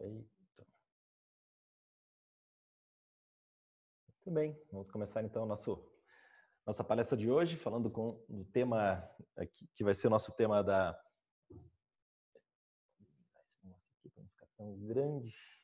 Perfeito. Muito bem, vamos começar então nosso nossa palestra de hoje, falando com o tema aqui, que vai ser o nosso tema da aqui para não ficar tão grande.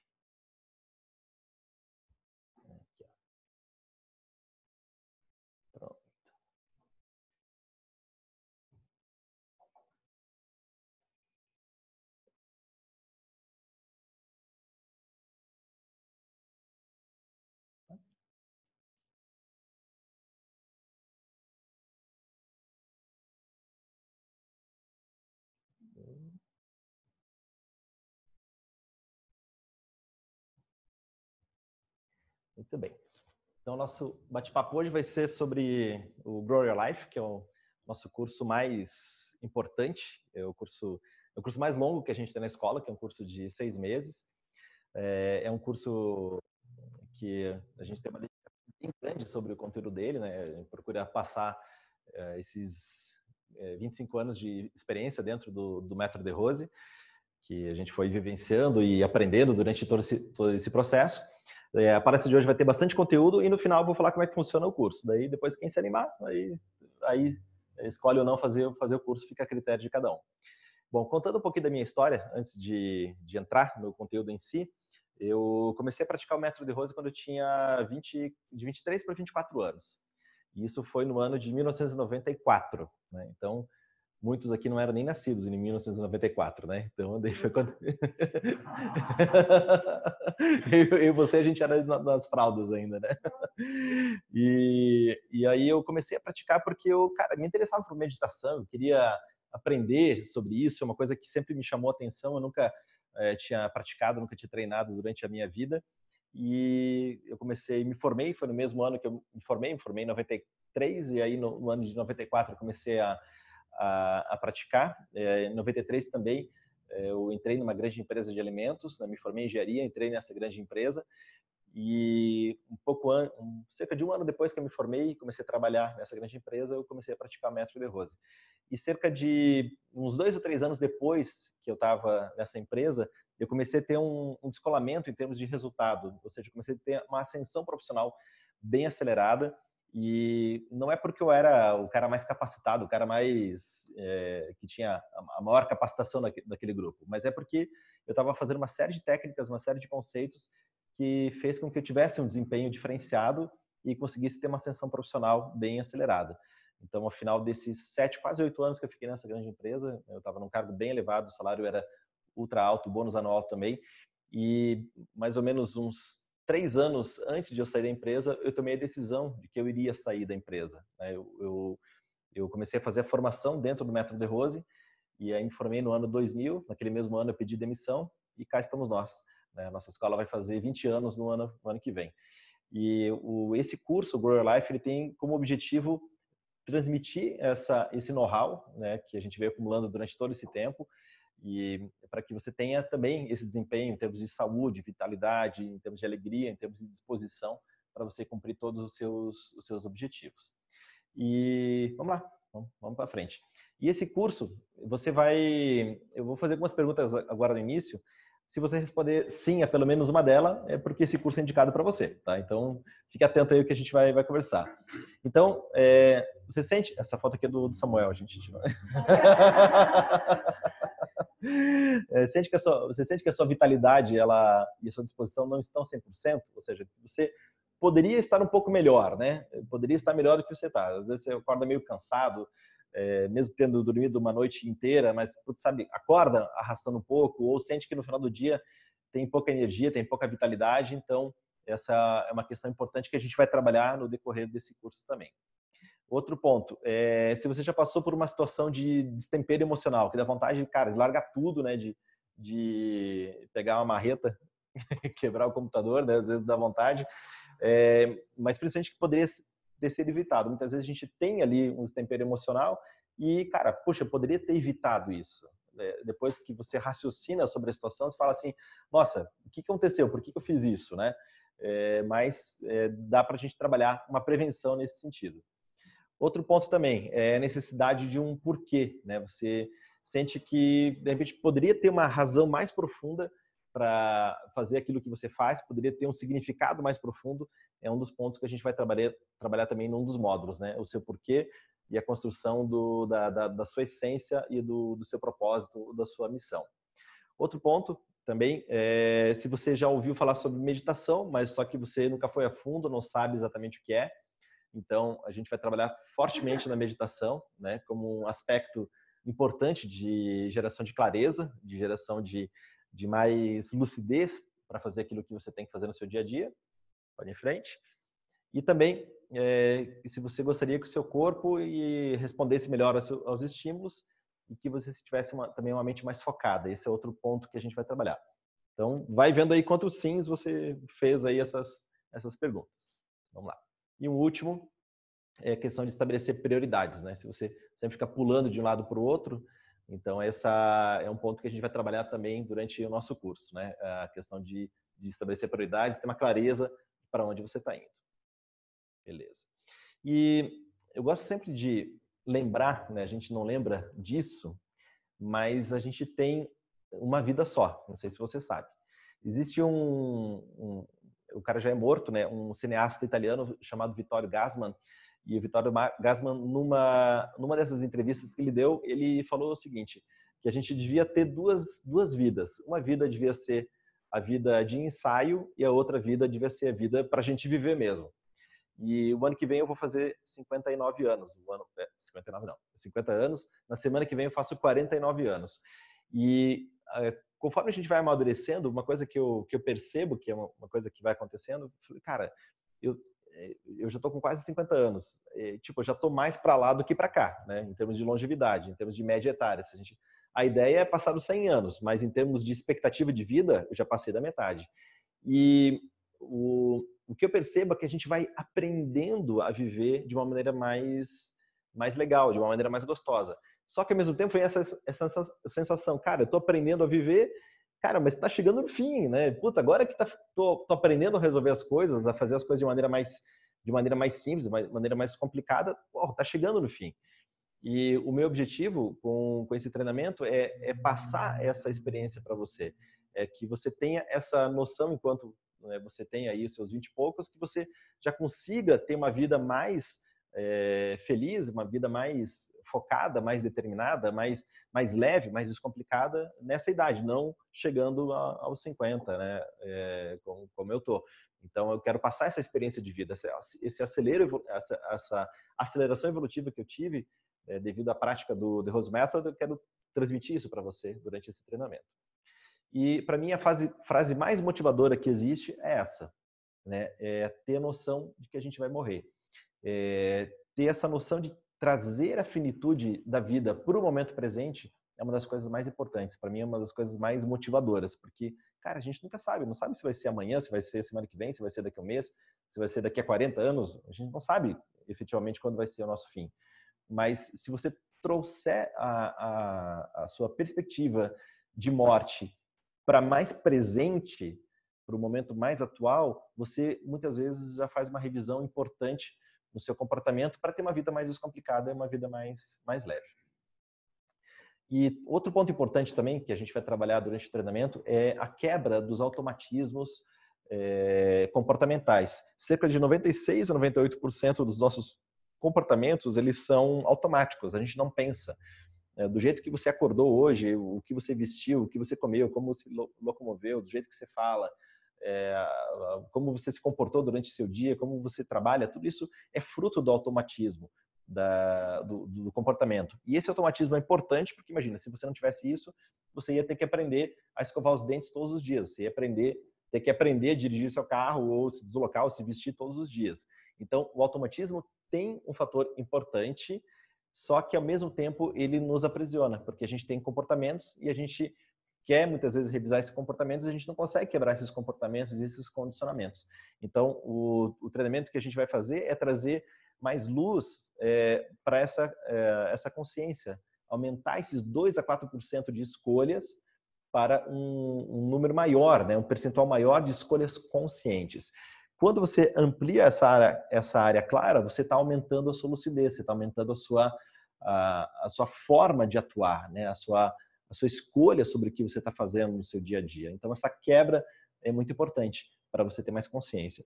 Muito bem. Então, nosso bate-papo hoje vai ser sobre o Grow Your Life, que é o nosso curso mais importante, é o curso, é o curso mais longo que a gente tem na escola, que é um curso de seis meses. É, é um curso que a gente tem uma bem grande sobre o conteúdo dele, né? A gente procura passar é, esses é, 25 anos de experiência dentro do, do Metro de Rose, que a gente foi vivenciando e aprendendo durante todo esse, todo esse processo. É, a palestra de hoje vai ter bastante conteúdo e no final eu vou falar como é que funciona o curso. Daí depois quem se animar, aí, aí escolhe ou não fazer, fazer o curso, fica a critério de cada um. Bom, contando um pouquinho da minha história, antes de, de entrar no conteúdo em si, eu comecei a praticar o método de Rose quando eu tinha 20, de 23 para 24 anos. E isso foi no ano de 1994. Né? Então, muitos aqui não eram nem nascidos em 1994, né? Então, daí foi quando... eu e você, a gente era nas fraldas ainda, né? E, e aí eu comecei a praticar porque eu, cara, me interessava por meditação, eu queria aprender sobre isso, é uma coisa que sempre me chamou a atenção, eu nunca é, tinha praticado, nunca tinha treinado durante a minha vida. E eu comecei, me formei, foi no mesmo ano que eu me formei, me formei em 93, e aí no, no ano de 94 eu comecei a a, a praticar. É, em 93 também é, eu entrei numa grande empresa de alimentos, né, me formei em engenharia, entrei nessa grande empresa e um pouco cerca de um ano depois que eu me formei e comecei a trabalhar nessa grande empresa, eu comecei a praticar mestre de rose. E cerca de uns dois ou três anos depois que eu estava nessa empresa, eu comecei a ter um, um descolamento em termos de resultado, ou seja, comecei a ter uma ascensão profissional bem acelerada e não é porque eu era o cara mais capacitado, o cara mais é, que tinha a maior capacitação daquele grupo, mas é porque eu estava fazendo uma série de técnicas, uma série de conceitos que fez com que eu tivesse um desempenho diferenciado e conseguisse ter uma ascensão profissional bem acelerada. Então, ao final desses sete, quase oito anos que eu fiquei nessa grande empresa, eu estava num cargo bem elevado, o salário era ultra alto, bônus anual também, e mais ou menos uns três anos antes de eu sair da empresa, eu tomei a decisão de que eu iria sair da empresa. Né? Eu, eu, eu comecei a fazer a formação dentro do Metro de Rose e aí me formei no ano 2000. Naquele mesmo ano eu pedi demissão e cá estamos nós. Né? Nossa escola vai fazer 20 anos no ano, no ano que vem. E o, esse curso, o Grow Your Life, ele tem como objetivo transmitir essa, esse know-how né, que a gente veio acumulando durante todo esse tempo e para que você tenha também esse desempenho em termos de saúde, vitalidade, em termos de alegria, em termos de disposição para você cumprir todos os seus, os seus objetivos. E vamos lá, vamos, vamos para frente. E esse curso, você vai. Eu vou fazer algumas perguntas agora no início. Se você responder sim a pelo menos uma delas, é porque esse curso é indicado para você, tá? Então, fique atento aí o que a gente vai, vai conversar. Então, é, você sente. Essa foto aqui é do, do Samuel, a gente. É, sente que a sua, você sente que a sua vitalidade ela, e a sua disposição não estão 100%? Ou seja, você poderia estar um pouco melhor, né? Poderia estar melhor do que você está. Às vezes você acorda meio cansado, é, mesmo tendo dormido uma noite inteira, mas, sabe, acorda arrastando um pouco, ou sente que no final do dia tem pouca energia, tem pouca vitalidade. Então, essa é uma questão importante que a gente vai trabalhar no decorrer desse curso também. Outro ponto, é, se você já passou por uma situação de destempero emocional, que dá vontade, cara, de largar tudo, né, de, de pegar uma marreta, quebrar o computador, né, às vezes dá vontade, é, mas principalmente que poderia ter sido evitado. Muitas vezes a gente tem ali um destempero emocional e, cara, puxa, eu poderia ter evitado isso. É, depois que você raciocina sobre a situação, você fala assim, nossa, o que aconteceu? Por que eu fiz isso, né? É, mas é, dá para a gente trabalhar uma prevenção nesse sentido. Outro ponto também é a necessidade de um porquê, né? Você sente que de repente poderia ter uma razão mais profunda para fazer aquilo que você faz, poderia ter um significado mais profundo, é um dos pontos que a gente vai trabalhar, trabalhar também num dos módulos, né? O seu porquê e a construção do, da, da, da, sua essência e do, do seu propósito, da sua missão. Outro ponto também, é, se você já ouviu falar sobre meditação, mas só que você nunca foi a fundo, não sabe exatamente o que é, então a gente vai trabalhar fortemente na meditação, né, como um aspecto importante de geração de clareza, de geração de de mais lucidez para fazer aquilo que você tem que fazer no seu dia a dia. Pode ir em frente. E também, é, se você gostaria que o seu corpo respondesse melhor aos, aos estímulos e que você tivesse uma, também uma mente mais focada. Esse é outro ponto que a gente vai trabalhar. Então, vai vendo aí quantos sims você fez aí essas, essas perguntas. Vamos lá. E um último é a questão de estabelecer prioridades, né? Se você sempre fica pulando de um lado para o outro, então, essa é um ponto que a gente vai trabalhar também durante o nosso curso, né? A questão de, de estabelecer prioridades, ter uma clareza para onde você está indo. Beleza. E eu gosto sempre de lembrar, né? A gente não lembra disso, mas a gente tem uma vida só. Não sei se você sabe. Existe um, um o cara já é morto, né? Um cineasta italiano chamado Vittorio Gassman e o Vitório Gassman, numa, numa dessas entrevistas que ele deu, ele falou o seguinte, que a gente devia ter duas, duas vidas. Uma vida devia ser a vida de ensaio e a outra vida devia ser a vida para a gente viver mesmo. E o ano que vem eu vou fazer 59 anos. O ano, é, 59 não, 50 anos. Na semana que vem eu faço 49 anos. E conforme a gente vai amadurecendo, uma coisa que eu, que eu percebo, que é uma, uma coisa que vai acontecendo, eu cara, eu, é, eu já estou com quase 50 anos. E, tipo, eu já estou mais para lá do que para cá, né? Em termos de longevidade, em termos de média etária. A, gente, a ideia é passar dos 100 anos, mas em termos de expectativa de vida, eu já passei da metade. E o, o que eu percebo é que a gente vai aprendendo a viver de uma maneira mais, mais legal, de uma maneira mais gostosa. Só que ao mesmo tempo vem essa, essa sensação, cara, eu estou aprendendo a viver cara, mas está chegando no fim, né? Puta, agora que tá, tô, tô, aprendendo a resolver as coisas, a fazer as coisas de maneira mais, de maneira mais simples, de maneira mais complicada, pô, tá chegando no fim. E o meu objetivo com, com esse treinamento é, é passar essa experiência para você, é que você tenha essa noção enquanto né, você tem aí os seus 20 e poucos, que você já consiga ter uma vida mais é, feliz, uma vida mais focada, mais determinada, mais, mais leve, mais descomplicada nessa idade, não chegando a, aos 50, né, é, como, como eu tô. Então, eu quero passar essa experiência de vida, esse acelero, essa, essa aceleração evolutiva que eu tive é, devido à prática do The Rose Method, eu quero transmitir isso para você durante esse treinamento. E, para mim, a fase, frase mais motivadora que existe é essa, né? É ter noção de que a gente vai morrer. É ter essa noção de trazer a finitude da vida para o momento presente é uma das coisas mais importantes. Para mim, é uma das coisas mais motivadoras, porque, cara, a gente nunca sabe. Não sabe se vai ser amanhã, se vai ser semana que vem, se vai ser daqui a um mês, se vai ser daqui a 40 anos. A gente não sabe efetivamente quando vai ser o nosso fim. Mas se você trouxer a, a, a sua perspectiva de morte para mais presente, para o momento mais atual, você muitas vezes já faz uma revisão importante no seu comportamento para ter uma vida mais descomplicada e uma vida mais, mais leve. E outro ponto importante também que a gente vai trabalhar durante o treinamento é a quebra dos automatismos é, comportamentais. Cerca de 96 a 98% dos nossos comportamentos eles são automáticos. A gente não pensa. É, do jeito que você acordou hoje, o que você vestiu, o que você comeu, como se locomoveu, do jeito que você fala, é, como você se comportou durante seu dia, como você trabalha, tudo isso é fruto do automatismo, da, do, do, comportamento. E esse automatismo é importante porque, imagina, se você não tivesse isso, você ia ter que aprender a escovar os dentes todos os dias, você ia aprender, ter que aprender a dirigir seu carro ou se deslocar ou se vestir todos os dias. Então, o automatismo tem um fator importante, só que ao mesmo tempo ele nos aprisiona, porque a gente tem comportamentos e a gente quer muitas vezes revisar esses comportamentos, a gente não consegue quebrar esses comportamentos e esses condicionamentos. Então, o, o treinamento que a gente vai fazer é trazer mais luz é, para essa, é, essa consciência, aumentar esses 2 a 4% de escolhas para um, um, número maior, né, um percentual maior de escolhas conscientes. Quando você amplia essa área, essa área clara, você está aumentando a sua lucidez, você está aumentando a sua, a, a, sua forma de atuar, né, a sua a sua escolha sobre o que você está fazendo no seu dia a dia. Então, essa quebra é muito importante para você ter mais consciência.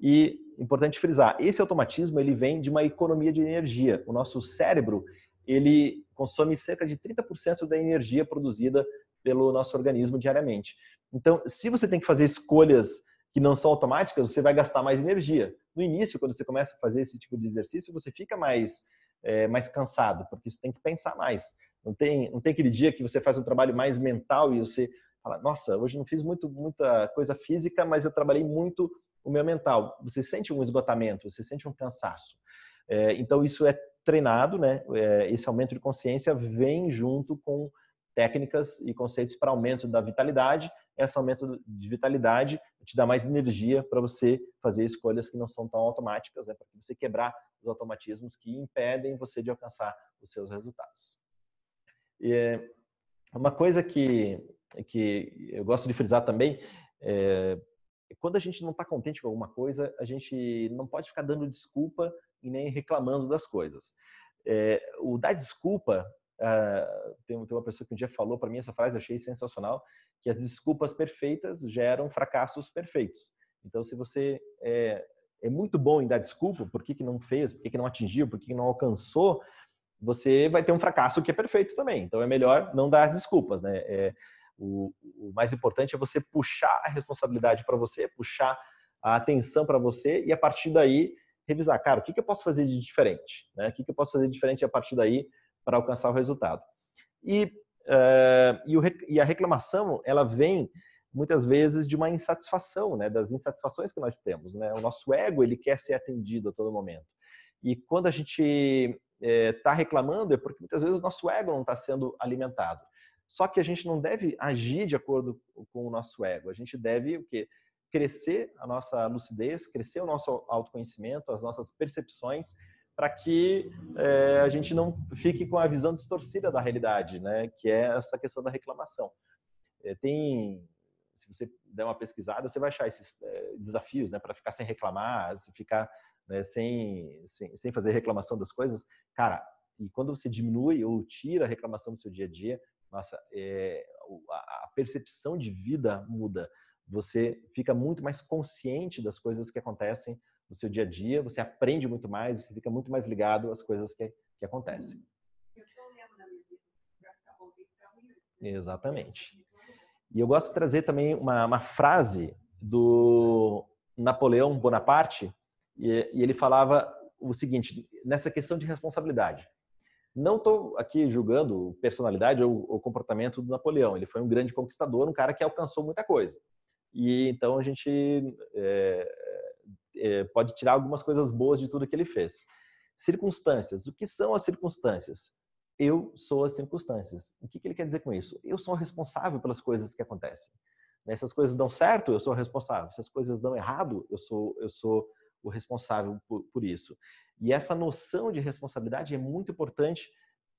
E importante frisar, esse automatismo ele vem de uma economia de energia. O nosso cérebro ele consome cerca de 30% da energia produzida pelo nosso organismo diariamente. Então, se você tem que fazer escolhas que não são automáticas, você vai gastar mais energia. No início, quando você começa a fazer esse tipo de exercício, você fica mais, é, mais cansado, porque você tem que pensar mais. Não tem, não tem aquele dia que você faz um trabalho mais mental e você fala, nossa, hoje não fiz muito, muita coisa física, mas eu trabalhei muito o meu mental. Você sente um esgotamento, você sente um cansaço. É, então, isso é treinado, né? É, esse aumento de consciência vem junto com técnicas e conceitos para aumento da vitalidade. Esse aumento de vitalidade te dá mais energia para você fazer escolhas que não são tão automáticas, né? para você quebrar os automatismos que impedem você de alcançar os seus resultados. E uma coisa que, que eu gosto de frisar também é quando a gente não está contente com alguma coisa, a gente não pode ficar dando desculpa e nem reclamando das coisas. É, o dar desculpa, uh, tem, tem, uma pessoa que um dia falou para mim essa frase, eu achei sensacional, que as desculpas perfeitas geram fracassos perfeitos. Então, se você é, é muito bom em dar desculpa, por que, que não fez, por que, que não atingiu, por que, que não alcançou, você vai ter um fracasso que é perfeito também. Então, é melhor não dar as desculpas, né? É, o, o mais importante é você puxar a responsabilidade para você, puxar a atenção para você e a partir daí revisar, cara, o que, que eu posso fazer de diferente? Né? O que, que eu posso fazer de diferente a partir daí para alcançar o resultado? E, uh, e, o, e, a reclamação, ela vem muitas vezes de uma insatisfação, né? das insatisfações que nós temos. Né? O nosso ego, ele quer ser atendido a todo momento. E quando a gente está eh, é, reclamando, é porque muitas vezes o nosso ego não está sendo alimentado. Só que a gente não deve agir de acordo com o nosso ego. A gente deve o quê? crescer a nossa lucidez, crescer o nosso autoconhecimento, as nossas percepções, para que é, a gente não fique com a visão distorcida da realidade, né? Que é essa questão da reclamação. É, tem, se você der uma pesquisada, você vai achar esses é, desafios, né? Para ficar sem reclamar, se ficar né, sem, sem, sem fazer reclamação das coisas, cara. E quando você diminui ou tira a reclamação do seu dia a dia, nossa, é, a percepção de vida muda você fica muito mais consciente das coisas que acontecem no seu dia a dia, você aprende muito mais, você fica muito mais ligado às coisas que, que acontecem. Exatamente. E eu gosto de trazer também uma, uma frase do Napoleão Bonaparte, e, e ele falava o seguinte, nessa questão de responsabilidade. Não estou aqui julgando personalidade ou, ou comportamento do Napoleão. Ele foi um grande conquistador, um cara que alcançou muita coisa. E então a gente é, é, pode tirar algumas coisas boas de tudo que ele fez. Circunstâncias. O que são as circunstâncias? Eu sou as circunstâncias. O que, que ele quer dizer com isso? Eu sou responsável pelas coisas que acontecem. Né, se as coisas dão certo, eu sou responsável. Se as coisas dão errado, eu sou, eu sou o responsável por, por isso. E essa noção de responsabilidade é muito importante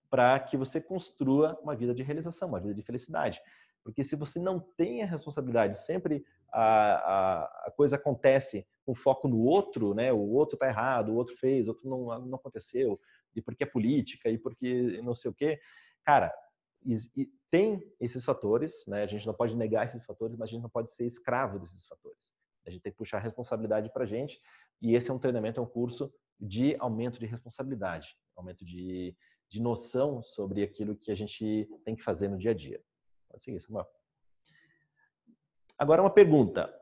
para que você construa uma vida de realização, uma vida de felicidade. Porque se você não tem a responsabilidade, sempre a, a, a coisa acontece com foco no outro, né? O outro está errado, o outro fez, o outro não, não aconteceu, e porque é política, e porque não sei o quê. Cara, e, e tem esses fatores, né? A gente não pode negar esses fatores, mas a gente não pode ser escravo desses fatores. A gente tem que puxar a responsabilidade para a gente, e esse é um treinamento, é um curso de aumento de responsabilidade, aumento de, de noção sobre aquilo que a gente tem que fazer no dia a dia. Pode seguir, Samuel. Agora uma pergunta.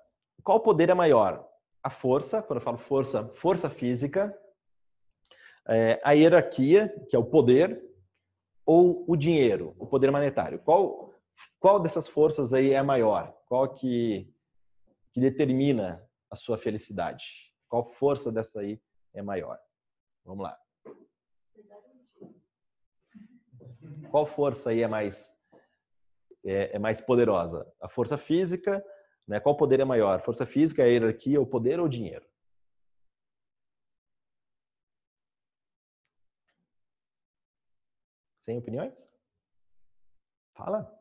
Qual poder é maior? A força, quando eu falo força, força física, é, a hierarquia, que é o poder, ou o dinheiro, o poder monetário? Qual, qual dessas forças aí é maior? Qual que, que determina a sua felicidade? Qual força dessa aí é maior? Vamos lá. Qual força aí é mais é, é mais poderosa? A força física, né? Qual poder é maior? Força física, a hierarquia, o poder ou o dinheiro? Sem opiniões? Fala.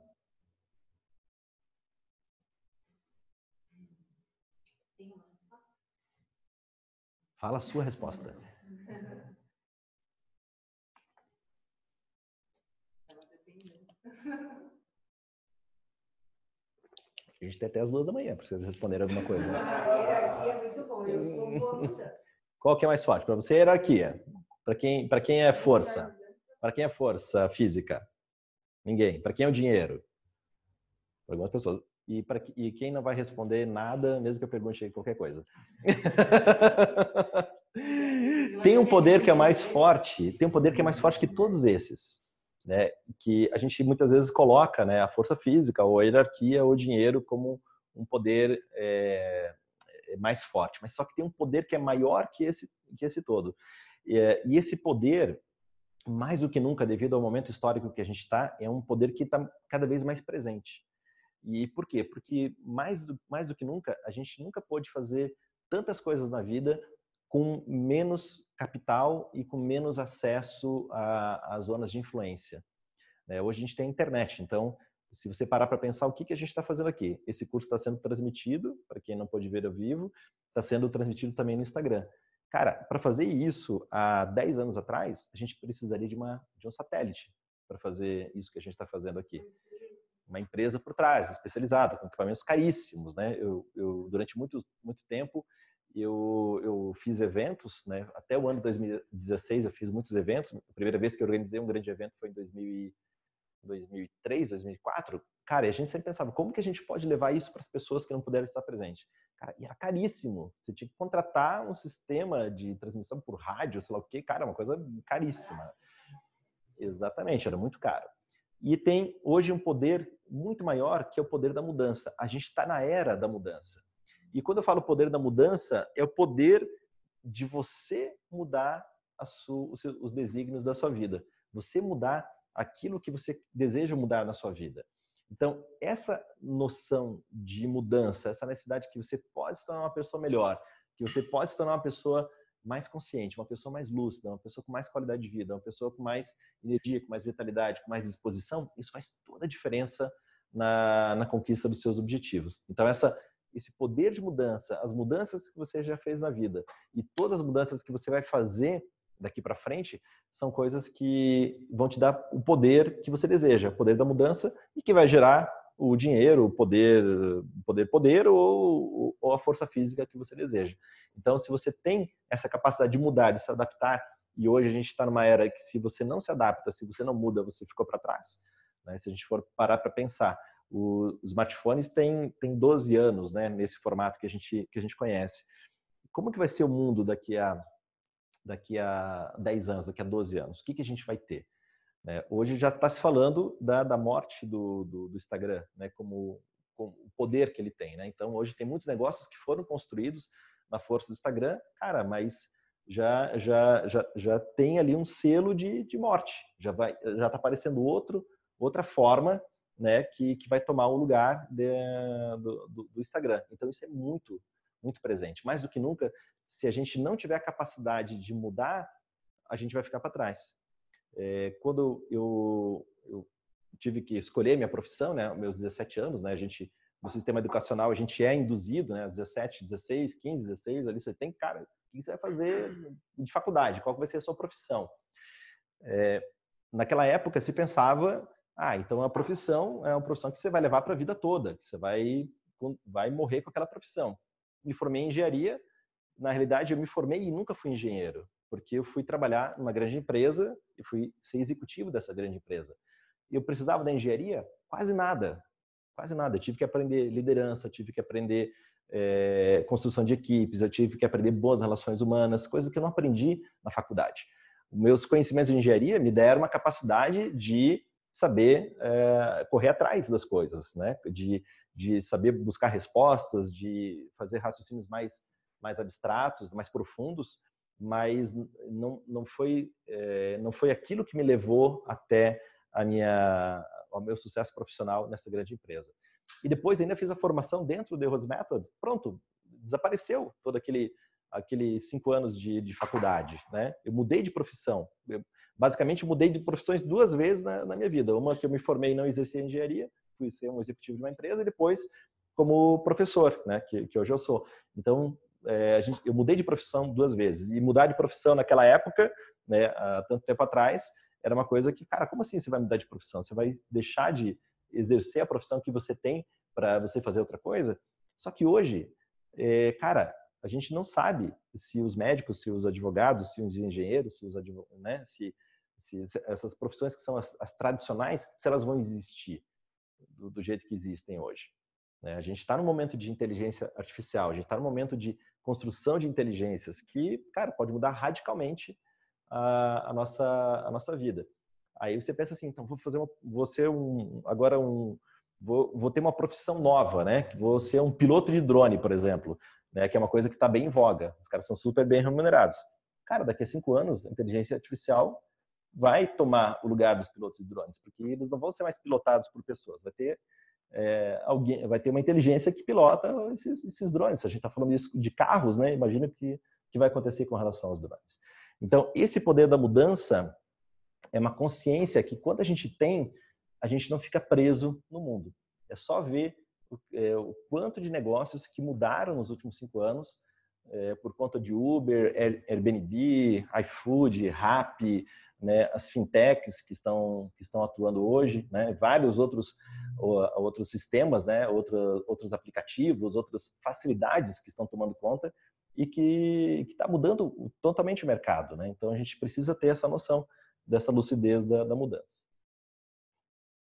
Fala a sua resposta. A gente tem até as duas da manhã para vocês responderem alguma coisa. Né? A hierarquia é muito bom, eu sou boa Qual que é mais forte? Para você, é hierarquia. Para quem, quem é força? Para quem é força física? Ninguém. Para quem é o dinheiro? Para algumas pessoas. E, para, e quem não vai responder nada, mesmo que eu pergunte qualquer coisa. tem um poder que é mais forte, tem um poder que é mais forte que todos esses. Né, que a gente muitas vezes coloca né, a força física ou a hierarquia ou o dinheiro como um poder é, mais forte, mas só que tem um poder que é maior que esse, que esse todo. E, e esse poder, mais do que nunca, devido ao momento histórico que a gente está, é um poder que está cada vez mais presente. E por quê? Porque mais do, mais do que nunca, a gente nunca pôde fazer tantas coisas na vida com menos capital e com menos acesso às zonas de influência. É, hoje a gente tem a internet, então, se você parar para pensar o que, que a gente está fazendo aqui, esse curso está sendo transmitido, para quem não pôde ver ao vivo, está sendo transmitido também no Instagram. Cara, para fazer isso há 10 anos atrás, a gente precisaria de, uma, de um satélite para fazer isso que a gente está fazendo aqui uma empresa por trás, especializada, com equipamentos caríssimos, né? Eu, eu durante muito, muito tempo eu, eu fiz eventos, né? Até o ano 2016 eu fiz muitos eventos. A primeira vez que eu organizei um grande evento foi em 2000 2003, 2004. Cara, e a gente sempre pensava, como que a gente pode levar isso para as pessoas que não puderam estar presentes? Cara, e era caríssimo. Você tinha que contratar um sistema de transmissão por rádio, sei lá o quê. Cara, uma coisa caríssima. Exatamente, era muito caro. E tem hoje um poder muito maior, que é o poder da mudança. A gente está na era da mudança. E quando eu falo poder da mudança, é o poder de você mudar sua, os desígnios da sua vida. Você mudar aquilo que você deseja mudar na sua vida. Então, essa noção de mudança, essa necessidade que você pode se tornar uma pessoa melhor, que você pode se tornar uma pessoa mais consciente, uma pessoa mais lúcida, uma pessoa com mais qualidade de vida, uma pessoa com mais energia, com mais vitalidade, com mais disposição, isso faz toda a diferença na, na conquista dos seus objetivos. Então, essa, esse poder de mudança, as mudanças que você já fez na vida e todas as mudanças que você vai fazer daqui para frente são coisas que vão te dar o poder que você deseja, o poder da mudança e que vai gerar o dinheiro, o poder, poder, poder ou, ou a força física que você deseja. Então, se você tem essa capacidade de mudar, de se adaptar, e hoje a gente está numa era que se você não se adapta, se você não muda, você ficou para trás. Né? Se a gente for parar para pensar, os smartphones têm, têm 12 anos né, nesse formato que a, gente, que a gente conhece. Como que vai ser o mundo daqui a, daqui a 10 anos, daqui a 12 anos? O que, que a gente vai ter? É, hoje já está se falando da, da morte do, do, do Instagram, né, como, como, o poder que ele tem. Né? Então, hoje tem muitos negócios que foram construídos na força do Instagram, cara, mas já já já, já tem ali um selo de, de morte. Já vai já está aparecendo outro outra forma, né, que, que vai tomar o lugar de, do, do, do Instagram. Então isso é muito muito presente. Mais do que nunca, se a gente não tiver a capacidade de mudar, a gente vai ficar para trás. É, quando eu, eu, tive que escolher minha profissão, né, meus 17 anos, né, a gente no sistema educacional a gente é induzido, né, 17, 16, 15, 16, ali você tem, cara, o que você vai fazer de faculdade? Qual vai ser a sua profissão? É, naquela época se pensava, ah, então a profissão é uma profissão que você vai levar para a vida toda, que você vai vai morrer com aquela profissão. Me formei em engenharia, na realidade eu me formei e nunca fui engenheiro porque eu fui trabalhar numa grande empresa e fui ser executivo dessa grande empresa. Eu precisava da engenharia? Quase nada, quase nada. Eu tive que aprender liderança, tive que aprender é, construção de equipes, eu tive que aprender boas relações humanas, coisas que eu não aprendi na faculdade. Meus conhecimentos de engenharia me deram uma capacidade de saber é, correr atrás das coisas, né? De, de saber buscar respostas, de fazer raciocínios mais mais abstratos, mais profundos, mas não, não, foi, é, não foi aquilo que me levou até a minha, ao meu sucesso profissional nessa grande empresa. E depois ainda fiz a formação dentro do Rose Method, pronto, desapareceu todo aquele aqueles cinco anos de, de faculdade, né? Eu mudei de profissão, eu, basicamente mudei de profissões duas vezes na, na, minha vida. Uma que eu me formei e não exerci engenharia, fui ser um executivo de uma empresa, e depois como professor, né? Que, que hoje eu sou. Então é, gente, eu mudei de profissão duas vezes. E mudar de profissão naquela época, né, há tanto tempo atrás, era uma coisa que, cara, como assim você vai mudar de profissão? Você vai deixar de exercer a profissão que você tem para você fazer outra coisa. Só que hoje, é, cara, a gente não sabe se os médicos, se os advogados, se os engenheiros, se os né, se, se, essas profissões que são as, as, tradicionais, se elas vão existir do, do jeito que existem hoje. Né? A gente está no momento de inteligência artificial, a gente está no momento de construção de inteligências que, cara, pode mudar radicalmente a, a, nossa, a nossa vida. Aí você pensa assim, então vou fazer uma, vou ser um, agora um, vou, vou ter uma profissão nova, né? Vou ser um piloto de drone, por exemplo, né? Que é uma coisa que está bem em voga. Os caras são super bem remunerados. Cara, daqui a cinco anos, a inteligência artificial vai tomar o lugar dos pilotos de drones, porque eles não vão ser mais pilotados por pessoas. Vai ter é, alguém, vai ter uma inteligência que pilota esses, esses drones. A gente está falando isso de carros, né? Imagina que, que vai acontecer com relação aos drones. Então, esse poder da mudança é uma consciência que quando a gente tem, a gente não fica preso no mundo. É só ver o, é, o quanto de negócios que mudaram nos últimos cinco anos é, por conta de Uber, Airbnb, iFood, Rappi, né, as fintechs que estão que estão atuando hoje, né, vários outros outros sistemas, né, outro, outros aplicativos, outras facilidades que estão tomando conta e que está mudando totalmente o mercado, né? Então a gente precisa ter essa noção dessa lucidez da, da mudança.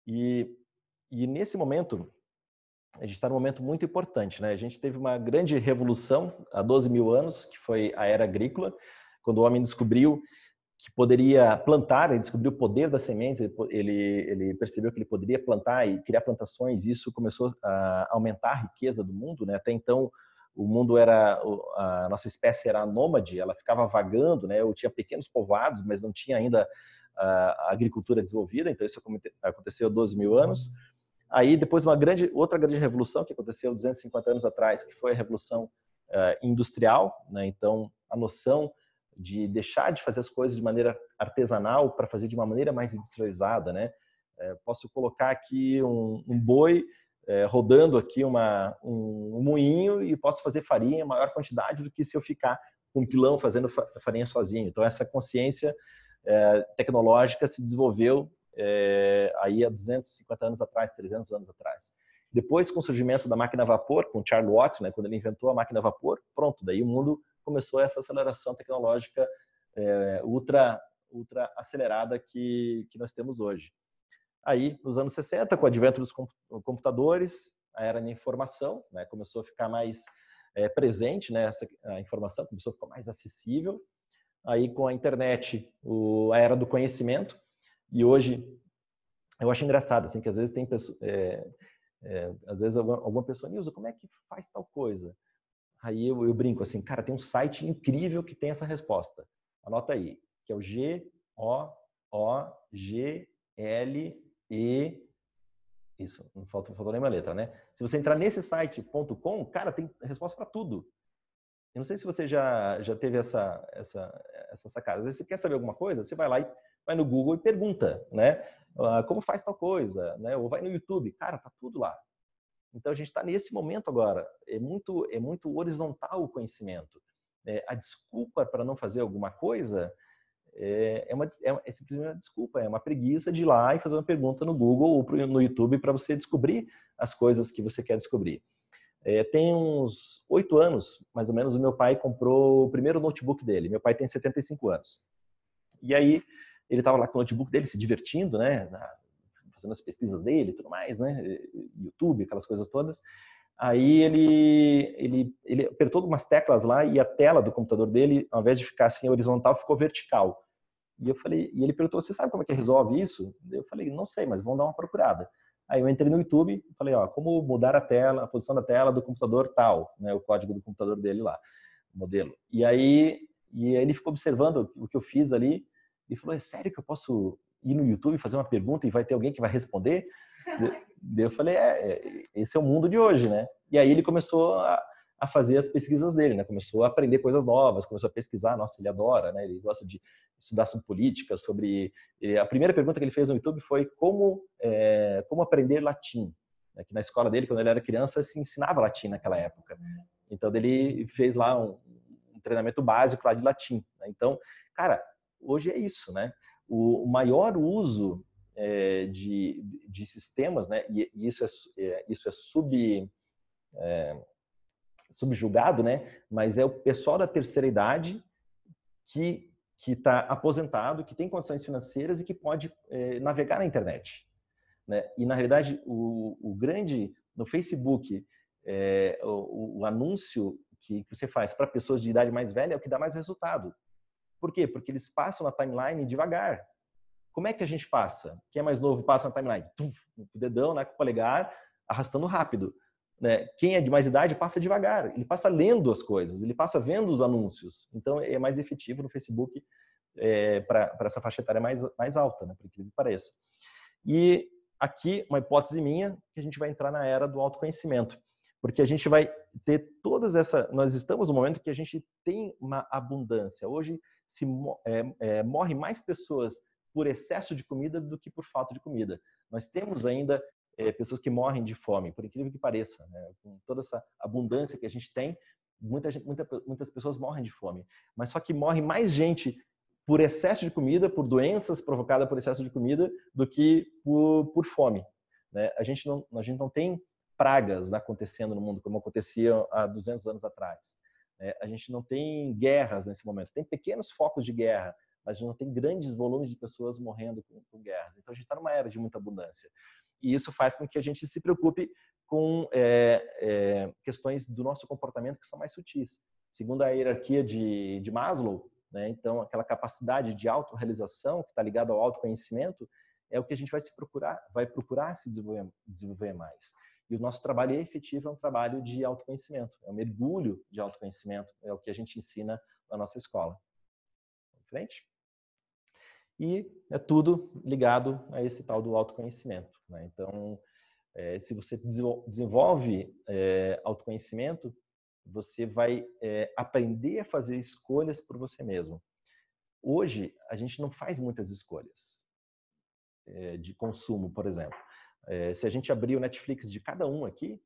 E, e nesse momento a gente está num momento muito importante, né? A gente teve uma grande revolução há 12 mil anos, que foi a era agrícola, quando o homem descobriu que poderia plantar, ele descobriu o poder das sementes, ele, ele percebeu que ele poderia plantar e criar plantações, e isso começou a aumentar a riqueza do mundo, né? Até então, o mundo era, a nossa espécie era nômade, ela ficava vagando, né? Eu tinha pequenos povoados, mas não tinha ainda a agricultura desenvolvida, então isso aconteceu 12 mil anos. Aí, depois, uma grande, outra grande revolução que aconteceu 250 anos atrás, que foi a revolução industrial, né? Então, a noção de deixar de fazer as coisas de maneira artesanal para fazer de uma maneira mais industrializada, né? É, posso colocar aqui um, um boi é, rodando aqui uma, um, um, moinho e posso fazer farinha em maior quantidade do que se eu ficar com um pilão fazendo farinha sozinho. Então essa consciência é, tecnológica se desenvolveu é, aí há 250 anos atrás, 300 anos atrás. Depois, com o surgimento da máquina a vapor, com Charles Watt, né, quando ele inventou a máquina a vapor, pronto, daí o mundo começou essa aceleração tecnológica é, ultra, ultra acelerada que, que nós temos hoje. Aí, nos anos 60, com o advento dos computadores, a era da informação né, começou a ficar mais é, presente, né, essa, a informação começou a ficar mais acessível. Aí, com a internet, o, a era do conhecimento. E hoje, eu acho engraçado, assim, que às vezes tem pessoas... É, é, às vezes alguma, pessoa, Nilson, como é que faz tal coisa? Aí eu, eu, brinco assim, cara, tem um site incrível que tem essa resposta. Anota aí, que é o G O O G L E isso, não faltou, faltou nenhuma letra, né? Se você entrar nesse site.com, cara, tem resposta para tudo. Eu não sei se você já, já teve essa, essa, essa sacada. Às vezes você quer saber alguma coisa, você vai lá e vai no Google e pergunta, né? Ah, como faz tal coisa, né? Ou vai no YouTube, cara, tá tudo lá. Então a gente está nesse momento agora. É muito é muito horizontal o conhecimento. É, a desculpa para não fazer alguma coisa é, é, uma, é, é, simplesmente uma desculpa, é uma preguiça de ir lá e fazer uma pergunta no Google ou no YouTube para você descobrir as coisas que você quer descobrir. É, tem uns oito anos, mais ou menos, o meu pai comprou o primeiro notebook dele. Meu pai tem 75 anos. E aí ele estava lá com o notebook dele se divertindo, né, na, fazendo as pesquisas dele e tudo mais, né? YouTube, aquelas coisas todas. Aí ele, ele, ele apertou algumas teclas lá e a tela do computador dele, ao invés de ficar assim horizontal, ficou vertical. E eu falei, e ele perguntou: "Você sabe como é que resolve isso?" Eu falei: "Não sei, mas vamos dar uma procurada." Aí eu entrei no YouTube falei: "Ó, como mudar a tela, a posição da tela do computador tal, né, o código do computador dele lá, o modelo." E aí e ele ficou observando o que eu fiz ali e falou: "É sério que eu posso ir no YouTube fazer uma pergunta e vai ter alguém que vai responder? Eu falei, é, é, esse é o mundo de hoje, né? E aí ele começou a, a, fazer as pesquisas dele, né? Começou a aprender coisas novas, começou a pesquisar, nossa, ele adora, né? Ele gosta de estudar sobre política, sobre... A primeira pergunta que ele fez no YouTube foi como, é, como aprender latim. Né? Que na escola dele, quando ele era criança, se ensinava latim naquela época. Então ele fez lá um, um treinamento básico lá de latim. Né? Então, cara, hoje é isso, né? o maior uso é, de, de sistemas, né? E, isso é, é, isso é sub é, subjugado, né? Mas é o pessoal da terceira idade que que está aposentado, que tem condições financeiras e que pode é, navegar na internet. Né? E na realidade o, o grande no Facebook é, o, o, anúncio que, que você faz para pessoas de idade mais velha é o que dá mais resultado. Por quê? Porque eles passam na timeline devagar. Como é que a gente passa? Quem é mais novo passa na timeline, com o dedão, né, com o polegar, arrastando rápido. Né? Quem é de mais idade passa devagar, ele passa lendo as coisas, ele passa vendo os anúncios. Então é mais efetivo no Facebook é, para essa faixa etária mais, mais alta, né? por incrível que pareça. E aqui, uma hipótese minha, que a gente vai entrar na era do autoconhecimento, porque a gente vai ter todas essa. Nós estamos no momento que a gente tem uma abundância. Hoje se é, é, morre mais pessoas por excesso de comida do que por falta de comida. Nós temos ainda é, pessoas que morrem de fome, por incrível que pareça, né? com toda essa abundância que a gente tem, muita gente, muita, muitas pessoas morrem de fome. Mas só que morre mais gente por excesso de comida, por doenças provocadas por excesso de comida, do que por, por fome. Né? A, gente não, a gente não tem pragas acontecendo no mundo como acontecia há 200 anos atrás. Né? A gente não tem guerras nesse momento. Tem pequenos focos de guerra, mas a gente não tem grandes volumes de pessoas morrendo com, com guerras. Então a gente está numa era de muita abundância. E isso faz com que a gente se preocupe com é, é, questões do nosso comportamento que são mais sutis. Segundo a hierarquia de, de Maslow, né, então aquela capacidade de autorrealização que está ligada ao autoconhecimento é o que a gente vai se procurar, vai procurar se desenvolver, desenvolver mais. E o nosso trabalho efetivo é um trabalho de autoconhecimento, é um mergulho de autoconhecimento, é o que a gente ensina na nossa escola. Em frente? E é tudo ligado a esse tal do autoconhecimento. Né? Então, é, se você desenvolve é, autoconhecimento, você vai é, aprender a fazer escolhas por você mesmo. Hoje, a gente não faz muitas escolhas é, de consumo, por exemplo. É, se a gente abrir o Netflix de cada um aqui,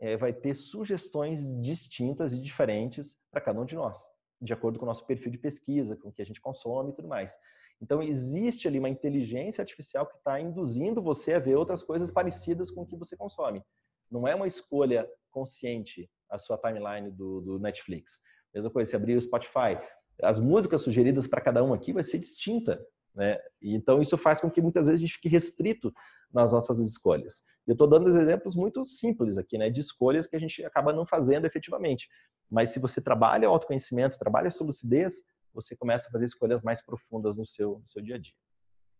é, vai ter sugestões distintas e diferentes para cada um de nós, de acordo com o nosso perfil de pesquisa, com o que a gente consome e tudo mais. Então, existe ali uma inteligência artificial que está induzindo você a ver outras coisas parecidas com o que você consome. Não é uma escolha consciente a sua timeline do, do Netflix. Mesma coisa, se abrir o Spotify, as músicas sugeridas para cada um aqui vai ser distinta. Né? Então, isso faz com que muitas vezes a gente fique restrito nas nossas escolhas. Eu estou dando exemplos muito simples aqui, né, de escolhas que a gente acaba não fazendo efetivamente. Mas se você trabalha o autoconhecimento, trabalha a sua lucidez, você começa a fazer escolhas mais profundas no seu, no seu dia a dia.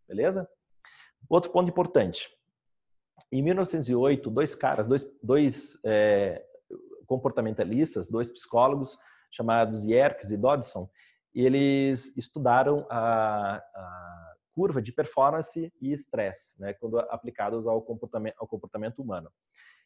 Beleza? Outro ponto importante. Em 1908, dois caras, dois, dois é, comportamentalistas, dois psicólogos, chamados Yerkes e Dodson, eles estudaram a, a curva de performance e estresse, né, quando aplicados ao comportamento, ao comportamento humano.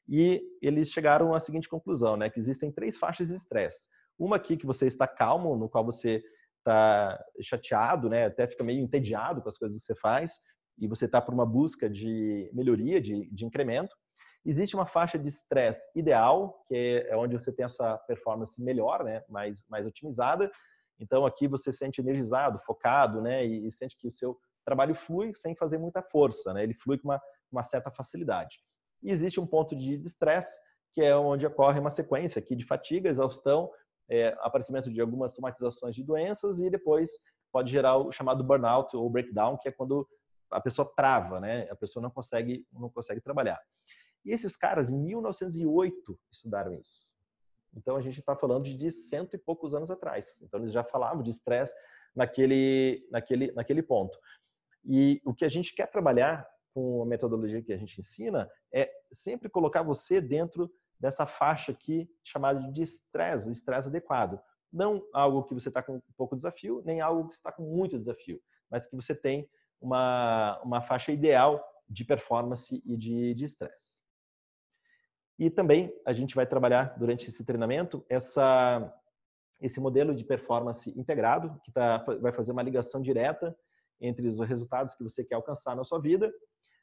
E eles chegaram à seguinte conclusão, né, que existem três faixas de estresse. Uma aqui que você está calmo, no qual você está chateado, né, até fica meio entediado com as coisas que você faz, e você está por uma busca de melhoria, de, de incremento. Existe uma faixa de estresse ideal, que é, é onde você tem essa performance melhor, né, mais, mais otimizada. Então, aqui você se sente energizado, focado, né, e, e sente que o seu trabalho flui sem fazer muita força, né, ele flui com uma, uma certa facilidade. E existe um ponto de estresse, que é onde ocorre uma sequência aqui de fatiga, exaustão, é, aparecimento de algumas somatizações de doenças e depois pode gerar o chamado burnout ou breakdown, que é quando a pessoa trava, né? A pessoa não consegue, não consegue trabalhar. E esses caras, em 1908, estudaram isso. Então, a gente está falando de cento e poucos anos atrás. Então, eles já falavam de estresse naquele, naquele, naquele ponto. E o que a gente quer trabalhar com a metodologia que a gente ensina é sempre colocar você dentro dessa faixa aqui chamada de estresse, estresse adequado. Não algo que você está com pouco desafio, nem algo que está com muito desafio, mas que você tem uma, uma faixa ideal de performance e de estresse. E também a gente vai trabalhar durante esse treinamento essa, esse modelo de performance integrado, que tá, vai fazer uma ligação direta entre os resultados que você quer alcançar na sua vida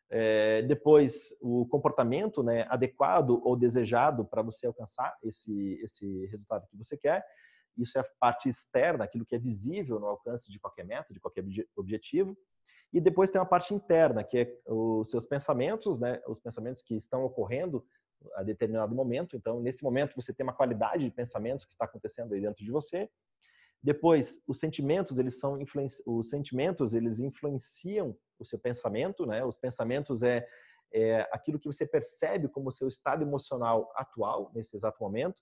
é, depois, o comportamento né, adequado ou desejado para você alcançar esse, esse resultado que você quer. Isso é a parte externa, aquilo que é visível no alcance de qualquer meta, de qualquer objetivo. E depois tem uma parte interna, que é os seus pensamentos, né? Os pensamentos que estão ocorrendo a determinado momento. Então, nesse momento, você tem uma qualidade de pensamentos que está acontecendo aí dentro de você. Depois, os sentimentos, eles são os sentimentos, eles influenciam o seu pensamento, né? Os pensamentos é, é aquilo que você percebe como seu estado emocional atual nesse exato momento.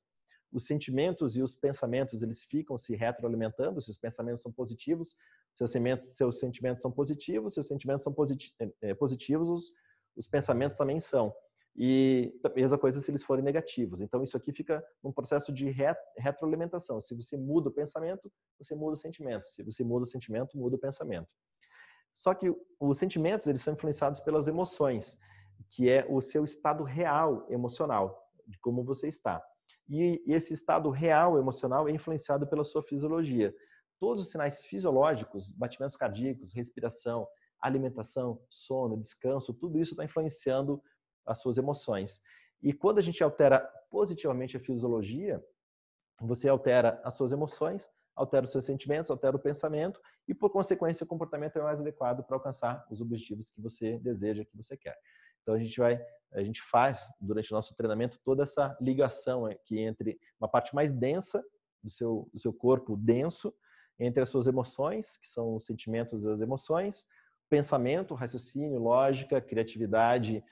Os sentimentos e os pensamentos, eles ficam se retroalimentando. Se os pensamentos são positivos, seus sentimentos, seus sentimentos são positivos. Se os sentimentos são é, positivos, os, os pensamentos também são. E a mesma coisa se eles forem negativos. Então, isso aqui fica num processo de retroalimentação. Se você muda o pensamento, você muda o sentimento. Se você muda o sentimento, muda o pensamento. Só que os sentimentos, eles são influenciados pelas emoções, que é o seu estado real emocional, de como você está. E esse estado real emocional é influenciado pela sua fisiologia. Todos os sinais fisiológicos, batimentos cardíacos, respiração, alimentação, sono, descanso, tudo isso está influenciando as suas emoções. E quando a gente altera positivamente a fisiologia, você altera as suas emoções, altera os seus sentimentos, altera o pensamento e, por consequência, o comportamento é mais adequado para alcançar os objetivos que você deseja, que você quer. Então a gente vai, a gente faz durante o nosso treinamento toda essa ligação aqui entre uma parte mais densa do seu, do seu corpo denso, entre as suas emoções, que são os sentimentos e as emoções, pensamento, raciocínio, lógica, criatividade,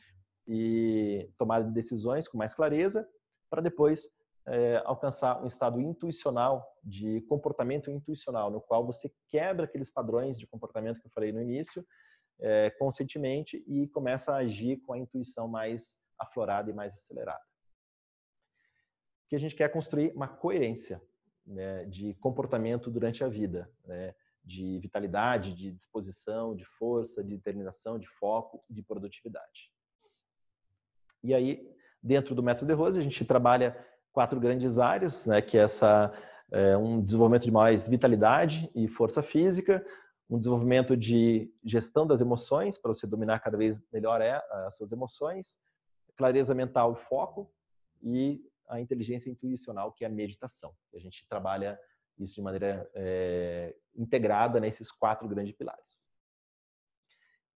e tomada de decisões com mais clareza, para depois é, alcançar um estado intuicional, de comportamento intuicional, no qual você quebra aqueles padrões de comportamento que eu falei no início, é, conscientemente, e começa a agir com a intuição mais aflorada e mais acelerada. Que a gente quer construir uma coerência né, de comportamento durante a vida, né, de vitalidade, de disposição, de força, de determinação, de foco de produtividade. E aí, dentro do método de Rose, a gente trabalha quatro grandes áreas, né, que é essa é, um desenvolvimento de mais vitalidade e força física, um desenvolvimento de gestão das emoções para você dominar cada vez melhor é, as suas emoções, clareza mental foco e a inteligência intuicional, que é a meditação. A gente trabalha isso de maneira é, integrada nesses quatro grandes pilares.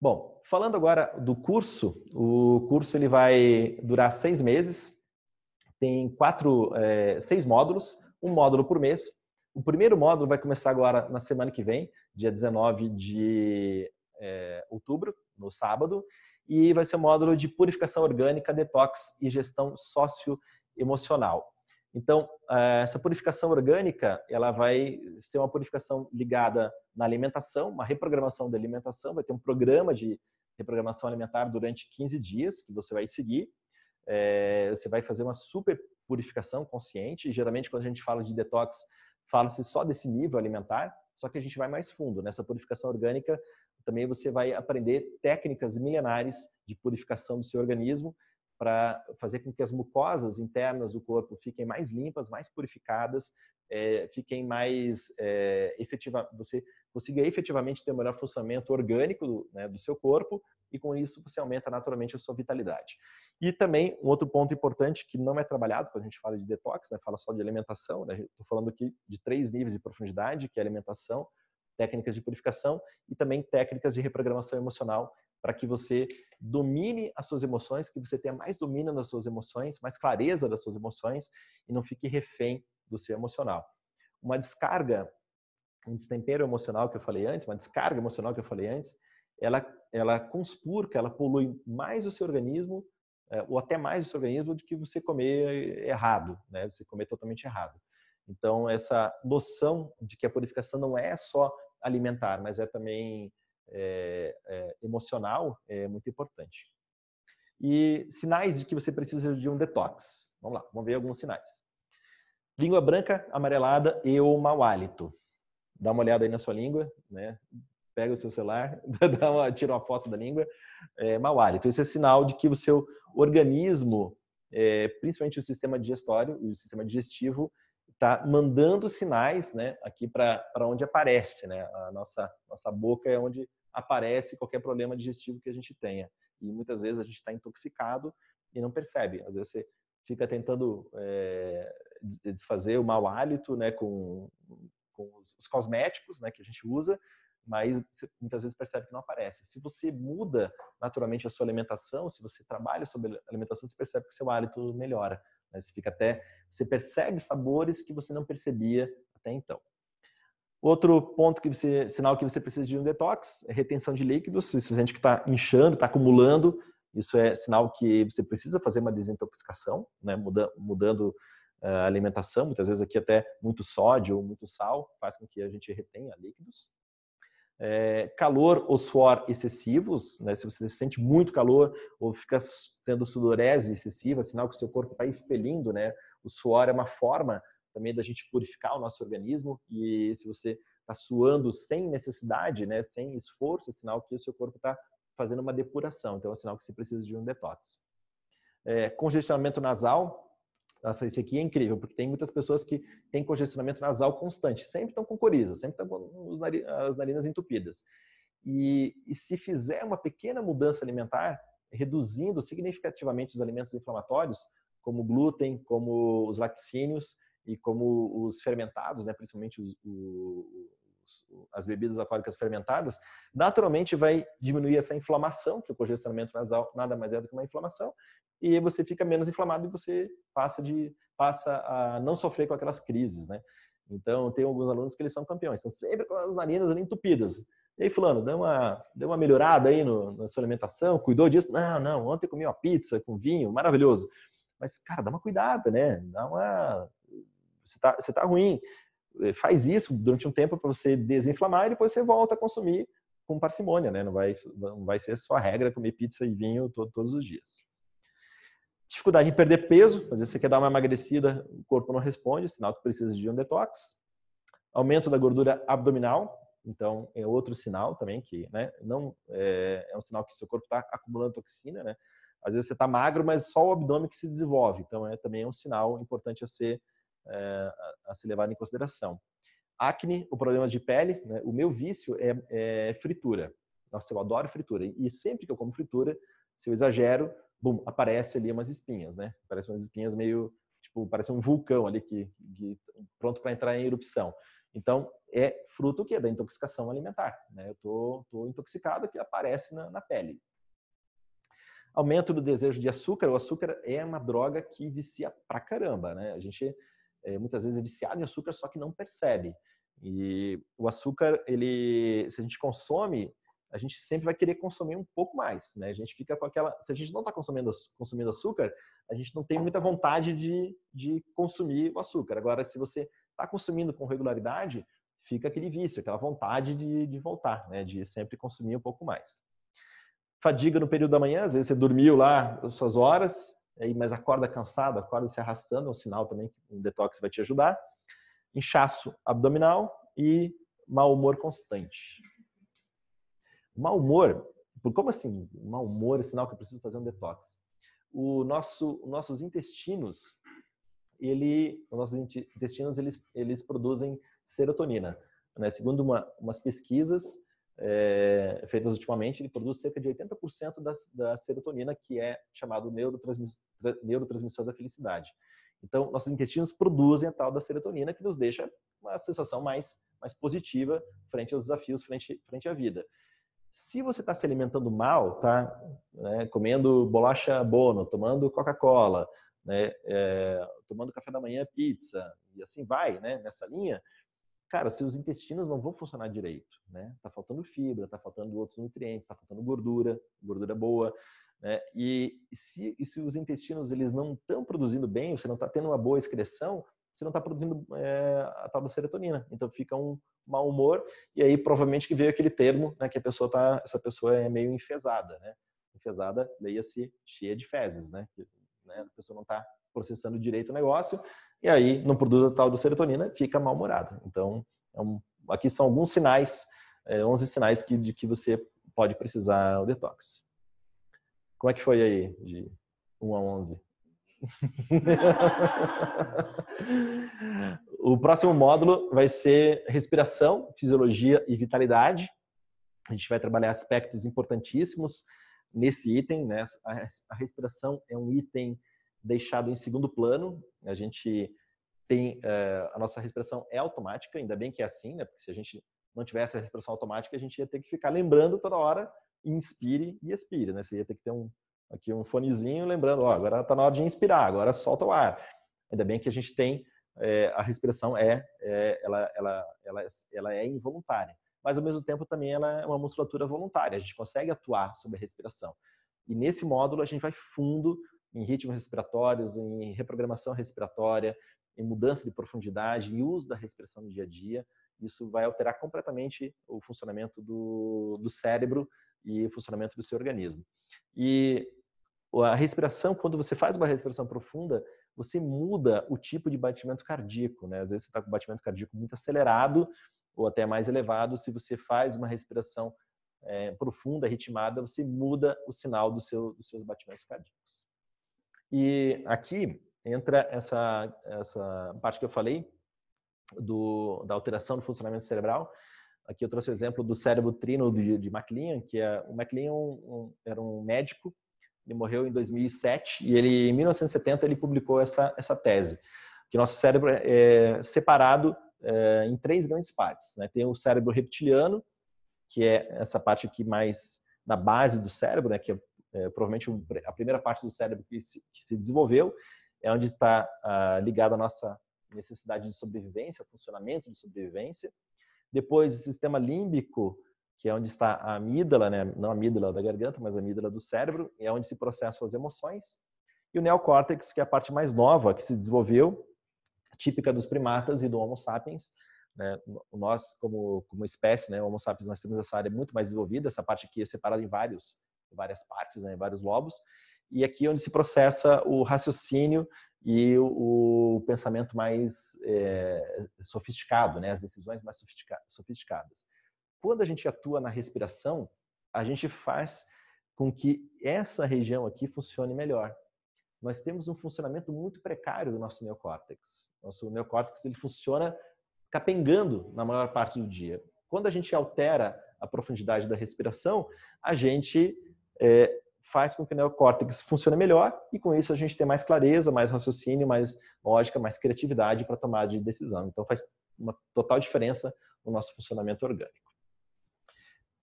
Bom, falando agora do curso, o curso ele vai durar seis meses, tem quatro, é, seis módulos, um módulo por mês. O primeiro módulo vai começar agora na semana que vem, dia 19 de é, outubro, no sábado, e vai ser o um módulo de purificação orgânica, detox e gestão socioemocional. Então, eh, essa purificação orgânica, ela vai ser uma purificação ligada na alimentação, uma reprogramação da alimentação, vai ter um programa de reprogramação alimentar durante 15 dias que você vai seguir. É, você vai fazer uma super purificação consciente. E, geralmente, quando a gente fala de detox, fala-se só desse nível alimentar, só que a gente vai mais fundo. Nessa purificação orgânica, também você vai aprender técnicas milenares de purificação do seu organismo para fazer com que as mucosas internas do corpo fiquem mais limpas, mais purificadas, é, fiquem mais é, efetiva, você consiga efetivamente ter um melhor funcionamento orgânico do, né, do seu corpo e com isso você aumenta naturalmente a sua vitalidade. E também um outro ponto importante que não é trabalhado quando a gente fala de detox, né, fala só de alimentação, né, estou falando aqui de três níveis de profundidade, que é alimentação, técnicas de purificação e também técnicas de reprogramação emocional para que você domine as suas emoções, que você tenha mais domínio das suas emoções, mais clareza das suas emoções e não fique refém do seu emocional. Uma descarga, um destempero emocional que eu falei antes, uma descarga emocional que eu falei antes, ela, ela conspurca, ela polui mais o seu organismo, é, ou até mais o seu organismo, do que você comer errado, né? você comer totalmente errado. Então, essa noção de que a purificação não é só alimentar, mas é também é, é, emocional é muito importante. E sinais de que você precisa de um detox. Vamos lá, vamos ver alguns sinais. Língua branca, amarelada e ou mau hálito. Dá uma olhada aí na sua língua, né? Pega o seu celular, dá uma, tira uma foto da língua. É, mau hálito. Isso é sinal de que o seu organismo, é, principalmente o sistema digestório, o sistema digestivo, está mandando sinais né, aqui para onde aparece. Né? A nossa, nossa boca é onde aparece qualquer problema digestivo que a gente tenha. E muitas vezes a gente está intoxicado e não percebe. Às vezes você fica tentando é, desfazer o mau hálito né, com, com os cosméticos né, que a gente usa, mas muitas vezes percebe que não aparece. Se você muda naturalmente a sua alimentação, se você trabalha sobre alimentação, você percebe que seu hálito melhora. Né? Você fica até, você percebe sabores que você não percebia até então. Outro ponto que você, sinal que você precisa de um detox é retenção de líquidos. Se você sente que está inchando, está acumulando, isso é sinal que você precisa fazer uma desintoxicação, né? Muda, mudando eh, a alimentação. Muitas vezes aqui até muito sódio muito sal faz com que a gente retenha líquidos. É, calor ou suor excessivos, né? se você sente muito calor ou fica tendo sudorese excessiva, sinal que o seu corpo está expelindo, né? O suor é uma forma também da gente purificar o nosso organismo e se você está suando sem necessidade, né, sem esforço, é sinal que o seu corpo está fazendo uma depuração, então é sinal que você precisa de um detox. É, congestionamento nasal, nossa, esse aqui é incrível, porque tem muitas pessoas que têm congestionamento nasal constante, sempre estão com coriza, sempre estão com as narinas entupidas. E, e se fizer uma pequena mudança alimentar, reduzindo significativamente os alimentos inflamatórios, como glúten, como os laticínios, e como os fermentados, né, principalmente os, os, as bebidas alcoólicas fermentadas, naturalmente vai diminuir essa inflamação, que o congestionamento nasal nada mais é do que uma inflamação, e você fica menos inflamado e você passa de passa a não sofrer com aquelas crises, né? Então, tem alguns alunos que eles são campeões, estão sempre com as narinas ali entupidas. E aí, fulano, deu uma, deu uma melhorada aí no, na sua alimentação, cuidou disso? Não, não, ontem comi uma pizza com vinho, maravilhoso. Mas, cara, dá uma cuidada, né? Dá uma você está você tá ruim. Eh, faz isso durante um tempo para você desinflamar e depois você volta a consumir com parcimônia, né? Não vai, não vai ser sua regra comer pizza e vinho todo, todos os dias. Dificuldade em perder peso, às vezes você quer dar uma emagrecida, o corpo não responde, sinal que precisa de um detox. Aumento da gordura abdominal, então é outro sinal também que, né? Não é, é um sinal que seu corpo está acumulando toxina, né? Às vezes você está magro, mas só o abdômen que se desenvolve, então é também é um sinal importante a ser é, a se levar em consideração. Acne, o problema de pele, né? o meu vício é, é, fritura. Nossa, eu adoro fritura. E sempre que eu como fritura, se eu exagero, bum, aparece ali umas espinhas, né? Aparece umas espinhas meio, tipo, parece um vulcão ali que, que pronto para entrar em erupção. Então, é fruto que é da intoxicação alimentar, né? Eu tô, tô intoxicado que aparece na, na pele. Aumento do desejo de açúcar. O açúcar é uma droga que vicia pra caramba, né? A gente é, muitas vezes é viciado em açúcar, só que não percebe. E o açúcar, ele, se a gente consome, a gente sempre vai querer consumir um pouco mais, né? A gente fica com aquela, se a gente não está consumindo, consumindo açúcar, a gente não tem muita vontade de, de consumir o açúcar. Agora, se você está consumindo com regularidade, fica aquele vício, aquela vontade de, de voltar, né? De sempre consumir um pouco mais. Fadiga no período da manhã, às vezes você dormiu lá as suas horas, mas acorda cansado, acorda se arrastando, é um sinal também que um detox vai te ajudar. Inchaço abdominal e mau humor constante. Mau humor, como assim? Mau humor é sinal que eu preciso fazer um detox. O nosso, nossos intestinos, ele, os nossos intestinos, eles, eles produzem serotonina. Né? Segundo uma, umas pesquisas, é, feitas ultimamente, ele produz cerca de 80% da, da serotonina, que é chamado neurotransmissor, neurotransmissor da felicidade. Então, nossos intestinos produzem a tal da serotonina, que nos deixa uma sensação mais, mais positiva frente aos desafios, frente, frente à vida. Se você está se alimentando mal, tá? Né, comendo bolacha bono, tomando Coca-Cola, né, é, tomando café da manhã pizza, e assim vai, né, nessa linha, cara, seus intestinos não vão funcionar direito, né? Tá faltando fibra, tá faltando outros nutrientes, tá faltando gordura, gordura boa, né? E, se, e se os intestinos eles não estão produzindo bem, você não está tendo uma boa excreção, você não está produzindo é, a tal da serotonina. Então fica um mau humor e aí provavelmente que veio aquele termo, né? Que a pessoa tá, essa pessoa é meio enfesada, né? Enfesada, leia-se cheia de fezes, né? Que, né? A pessoa não está processando direito o negócio e aí não produz a tal da serotonina, fica mal-humorado. Então, é um, aqui são alguns sinais, é, 11 sinais que, de que você pode precisar o detox. Como é que foi aí, de 1 a 11? o próximo módulo vai ser respiração, fisiologia e vitalidade. A gente vai trabalhar aspectos importantíssimos nesse item. Né? A respiração é um item deixado em segundo plano. A gente tem uh, a nossa respiração é automática, ainda bem que é assim, né? Porque se a gente não tivesse a respiração automática, a gente ia ter que ficar lembrando toda hora, inspire e expire, né? Você ia ter que ter um, aqui um fonezinho lembrando, ó, agora está na hora de inspirar, agora solta o ar. Ainda bem que a gente tem é, a respiração é, é ela, ela, ela, ela é involuntária, mas ao mesmo tempo também ela é uma musculatura voluntária. A gente consegue atuar sobre a respiração. E nesse módulo a gente vai fundo em ritmos respiratórios, em reprogramação respiratória, em mudança de profundidade e uso da respiração no dia a dia. Isso vai alterar completamente o funcionamento do, do cérebro e o funcionamento do seu organismo. E a respiração, quando você faz uma respiração profunda, você muda o tipo de batimento cardíaco, né? Às vezes você está com batimento cardíaco muito acelerado ou até mais elevado. Se você faz uma respiração é, profunda, ritmada, você muda o sinal do seu, dos seus batimentos cardíacos. E aqui entra essa, essa parte que eu falei do, da alteração do funcionamento cerebral. Aqui eu trouxe o exemplo do cérebro trino de, de MacLean, que é, o MacLean um, um, era um médico ele morreu em 2007 e ele, em 1970 ele publicou essa, essa tese, que nosso cérebro é separado é, em três grandes partes. Né? Tem o cérebro reptiliano, que é essa parte aqui mais na base do cérebro, né? que é, é provavelmente a primeira parte do cérebro que se, que se desenvolveu, é onde está ah, ligada a nossa necessidade de sobrevivência, funcionamento de sobrevivência. Depois, o sistema límbico, que é onde está a amígdala, né? não a amígdala da garganta, mas a amígdala do cérebro, é onde se processam as emoções. E o neocórtex, que é a parte mais nova que se desenvolveu, típica dos primatas e do Homo sapiens. Né? Nós, como, como espécie, né? Homo sapiens, nós temos essa área muito mais desenvolvida, essa parte aqui é separada em vários, várias partes, né? vários lobos. E aqui é onde se processa o raciocínio e o, o pensamento mais é, sofisticado, né? as decisões mais sofisticadas quando a gente atua na respiração, a gente faz com que essa região aqui funcione melhor. Nós temos um funcionamento muito precário do nosso neocórtex. Nosso neocórtex ele funciona capengando na maior parte do dia. Quando a gente altera a profundidade da respiração, a gente é, faz com que o neocórtex funcione melhor e com isso a gente tem mais clareza, mais raciocínio, mais lógica, mais criatividade para tomar de decisão. Então faz uma total diferença no nosso funcionamento orgânico.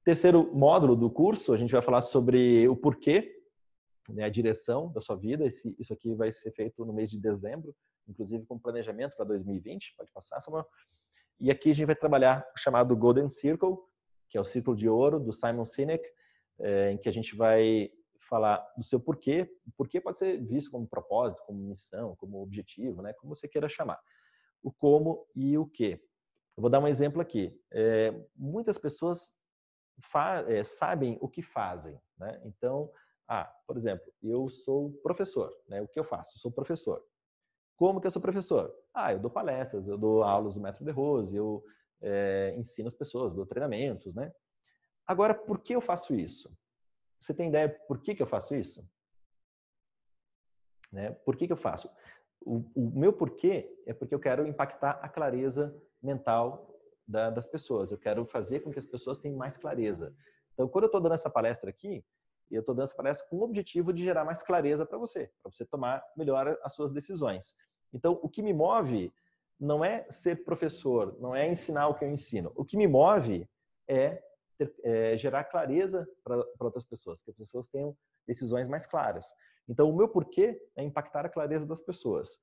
Terceiro módulo do curso, a gente vai falar sobre o porquê, né, a direção da sua vida. Esse, isso aqui vai ser feito no mês de dezembro, inclusive com planejamento para 2020. Pode passar, Samuel. E aqui a gente vai trabalhar o chamado Golden Circle, que é o círculo de ouro do Simon Sinek, é, em que a gente vai falar do seu porquê. O porquê pode ser visto como propósito, como missão, como objetivo, né? como você queira chamar. O como e o que. Eu vou dar um exemplo aqui. É, muitas pessoas é, sabem o que fazem. Né? Então, ah, por exemplo, eu sou professor. Né? O que eu faço? Eu sou professor. Como que eu sou professor? Ah, eu dou palestras, eu dou aulas do Método de Rose, eu é, ensino as pessoas, dou treinamentos. Né? Agora, por que eu faço isso? Você tem ideia por que, que eu faço isso? Né? Por que, que eu faço? O, o meu porquê é porque eu quero impactar a clareza mental da, das pessoas. Eu quero fazer com que as pessoas tenham mais clareza. Então, quando eu estou dando essa palestra aqui, eu estou dando essa palestra com o objetivo de gerar mais clareza para você, para você tomar melhor as suas decisões. Então, o que me move não é ser professor, não é ensinar o que eu ensino. O que me move é, ter, é gerar clareza para outras pessoas, que as pessoas tenham decisões mais claras. Então, o meu porquê é impactar a clareza das pessoas.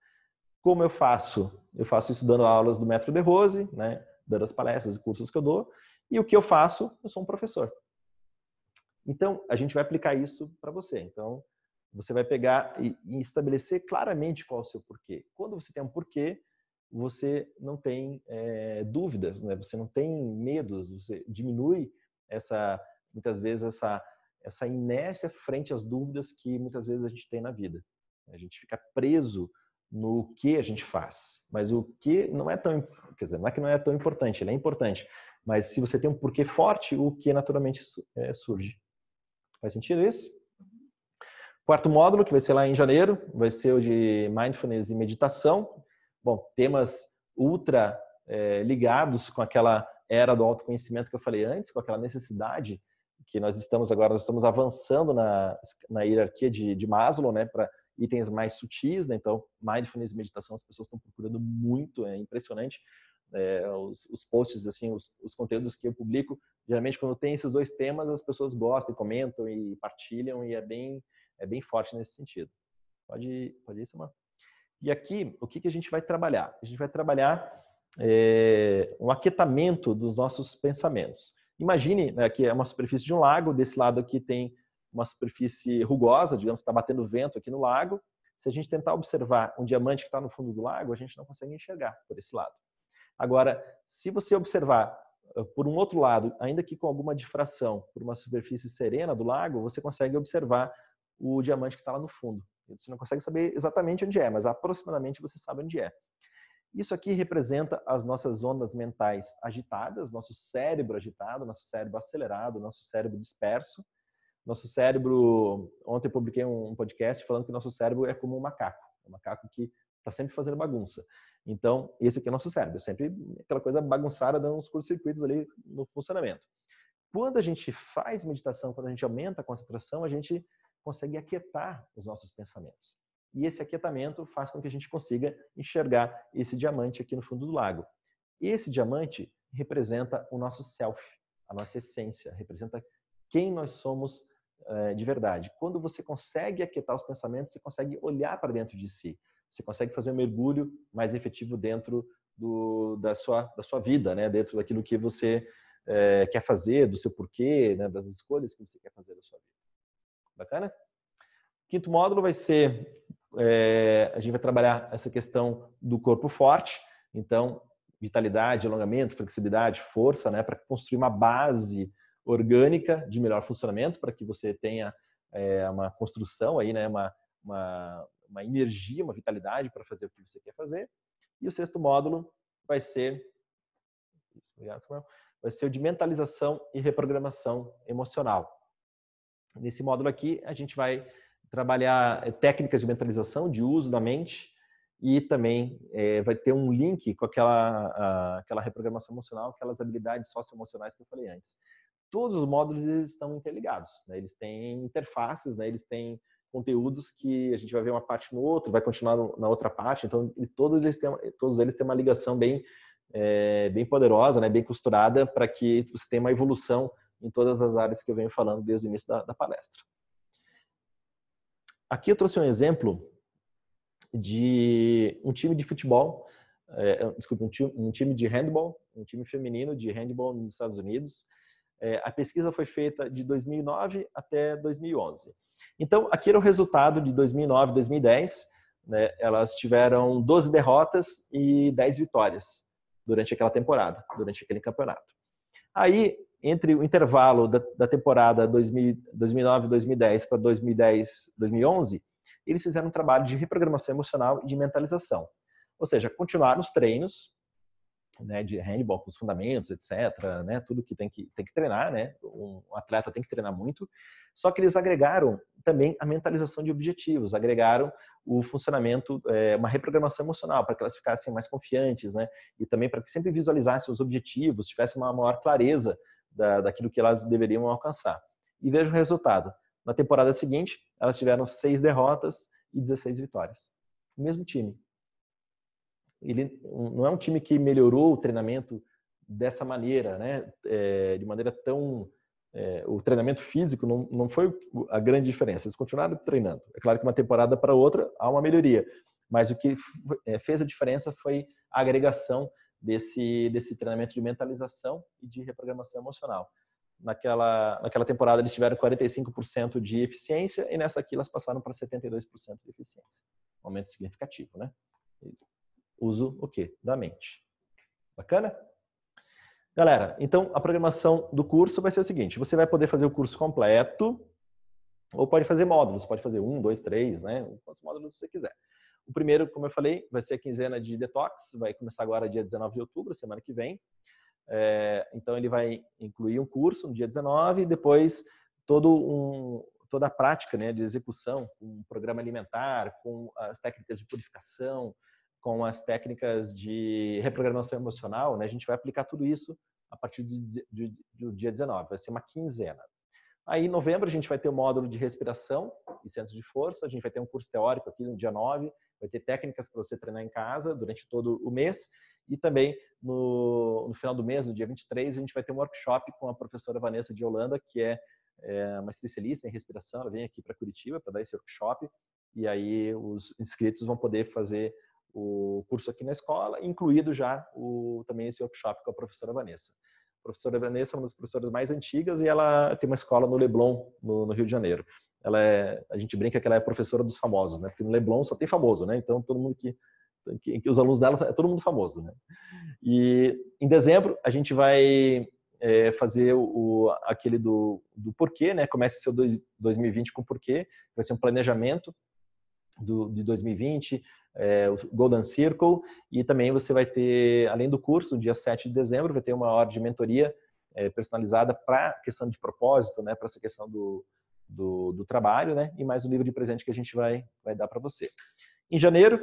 Como eu faço? Eu faço isso dando aulas do Metro de Rose, né? dando as palestras e cursos que eu dou. E o que eu faço? Eu sou um professor. Então, a gente vai aplicar isso para você. Então, você vai pegar e, estabelecer claramente qual é o seu porquê. Quando você tem um porquê, você não tem é, dúvidas, né? você não tem medos, você diminui essa, muitas vezes, essa, essa inércia frente às dúvidas que muitas vezes a gente tem na vida. A gente fica preso no que a gente faz. Mas o que não é tão, quer dizer, não é que não é tão importante, ele é importante. Mas se você tem um porquê forte, o que naturalmente é, surge. Faz sentido isso? Quarto módulo, que vai ser lá em janeiro, vai ser o de mindfulness e meditação. Bom, temas ultra é, ligados com aquela era do autoconhecimento que eu falei antes, com aquela necessidade que nós estamos agora, nós estamos avançando na, na hierarquia de, de Maslow, né, para itens mais sutis, né? então mindfulness e meditação as pessoas estão procurando muito, é impressionante é, os, os, posts, assim, os, os, conteúdos que eu publico, geralmente quando tem esses dois temas, as pessoas gostam, comentam e partilham e é bem, é bem forte nesse sentido. Pode, pode ir, Samar. E aqui, o que, que a gente vai trabalhar? A gente vai trabalhar é, um aquietamento dos nossos pensamentos. Imagine né, que é uma superfície de um lago, desse lado aqui tem uma superfície rugosa, digamos, está batendo vento aqui no lago. Se a gente tentar observar um diamante que está no fundo do lago, a gente não consegue enxergar por esse lado. Agora, se você observar ah, por um outro lado, ainda que com alguma difração, por uma superfície serena do lago, você consegue observar o diamante que está lá no fundo. Você não consegue saber exatamente onde é, mas aproximadamente você sabe onde é. Isso aqui representa as nossas ondas mentais agitadas, nosso cérebro agitado, nosso cérebro acelerado, nosso cérebro disperso. Nosso cérebro, ontem eu publiquei um podcast falando que nosso cérebro é como um macaco, um macaco que está sempre fazendo bagunça. Então, esse aqui é o nosso cérebro, sempre aquela coisa bagunçada, dando uns curtos-circuitos ali no funcionamento. Quando a gente faz meditação, quando a gente aumenta a concentração, a gente consegue aquietar os nossos pensamentos. E esse aquietamento faz com que a gente consiga enxergar esse diamante aqui no fundo do lago. Esse diamante representa o nosso self, a nossa essência, representa quem nós somos é, de verdade. Quando você consegue aquietar os pensamentos, você consegue olhar para dentro de si. Você consegue fazer um mergulho mais efetivo dentro do, da, sua, da sua vida, né? dentro daquilo que você é, quer fazer, do seu porquê, né? das escolhas que você quer fazer da sua vida. Bacana? Quinto módulo vai ser, é, a gente vai trabalhar essa questão do corpo forte, então vitalidade, alongamento, flexibilidade, força, né, para construir uma base orgânica de melhor funcionamento, para que você tenha é, uma construção aí, né, uma, uma, uma energia, uma vitalidade para fazer o que você quer fazer. E o sexto módulo vai ser, vai ser o de mentalização e reprogramação emocional. Nesse módulo aqui, a gente vai trabalhar eh, técnicas de mentalização, de uso da mente, e também é, vai ter um link com aquela, a, aquela reprogramação emocional, aquelas habilidades socioemocionais que eu falei antes. Todos os módulos estão interligados, né? eles têm interfaces, né? eles têm conteúdos que a gente vai ver uma parte no outro, vai continuar na outra parte, então todos eles têm, todos eles têm uma ligação bem, é, bem poderosa, né? bem costurada, para que você tenha uma evolução em todas as áreas que eu venho falando desde o início da, da palestra. Aqui eu trouxe um exemplo de um time de futebol, é, desculpa, um time, um time, de handball, um time feminino de handball nos Estados Unidos. É, a pesquisa foi feita de 2009 até 2011. Então, aqui era o resultado de 2009 2010. Né, elas tiveram 12 derrotas e 10 vitórias durante aquela temporada, durante aquele campeonato. Aí, entre o intervalo da, da temporada 2009-2010 para 2010-2011, eles fizeram um trabalho de reprogramação emocional e de mentalização. Ou seja, continuaram os treinos né, de handball com os fundamentos, etc., né, tudo que tem que tem que treinar, né, um atleta tem que treinar muito. Só que eles agregaram também a mentalização de objetivos, agregaram o funcionamento, é, uma reprogramação emocional para que elas ficassem mais confiantes, né, e também para que sempre visualizassem os objetivos, tivessem uma maior clareza da, daquilo que elas deveriam alcançar. E veja o resultado. Na temporada seguinte, elas tiveram seis derrotas e 16 vitórias. O mesmo time. Ele não é um time que melhorou o treinamento dessa maneira, né? É, de maneira tão é, o treinamento físico não, não foi a grande diferença. Eles continuaram treinando. É claro que uma temporada para outra há uma melhoria, mas o que é, fez a diferença foi a agregação desse, desse treinamento de mentalização e de reprogramação emocional. Naquela, naquela temporada eles tiveram 45% de eficiência e nessa aqui elas passaram para 72% de eficiência. Um aumento significativo, né? Uso o quê? Da mente. Bacana? Galera, então a programação do curso vai ser o seguinte: você vai poder fazer o curso completo ou pode fazer módulos, pode fazer um, dois, três, né? Quantos módulos você quiser. O primeiro, como eu falei, vai ser a quinzena de detox, vai começar agora dia 19 de outubro, semana que vem. É, então ele vai incluir um curso no dia 19 e depois todo um, toda a prática né, de execução, com um programa alimentar, com as técnicas de purificação, com as técnicas de reprogramação emocional, né, a gente vai aplicar tudo isso a partir do, dia 19, vai ser uma quinzena. Aí, em novembro, a gente vai ter o um módulo de respiração e centros de força. A gente vai ter um curso teórico aqui no dia 9. Vai ter técnicas para você treinar em casa durante todo o mês. E também no, no, final do mês, no dia 23, a gente vai ter um workshop com a professora Vanessa de Holanda, que é, é uma especialista em respiração. Ela vem aqui para Curitiba para dar esse workshop. E aí os inscritos vão poder fazer o curso aqui na escola, incluído já o, também esse workshop com a professora Vanessa. A professora Vanessa é uma das professoras mais antigas e ela tem uma escola no Leblon, no, no Rio de Janeiro. Ela é, a gente brinca que ela é professora dos famosos, né? Porque no Leblon só tem famoso, né? Então todo mundo que, que, que os alunos dela é todo mundo famoso, né? E em dezembro a gente vai é, fazer o, aquele do, do porquê, né? Comece seu dois, 2020 com porquê, vai ser um planejamento do, de 2020, é, o Golden Circle, e também você vai ter, além do curso, dia 7 de dezembro, vai ter uma hora de mentoria é, personalizada para a questão de propósito, né, para essa questão do, do, do, trabalho, né, e mais um livro de presente que a gente vai, vai dar para você. Em janeiro,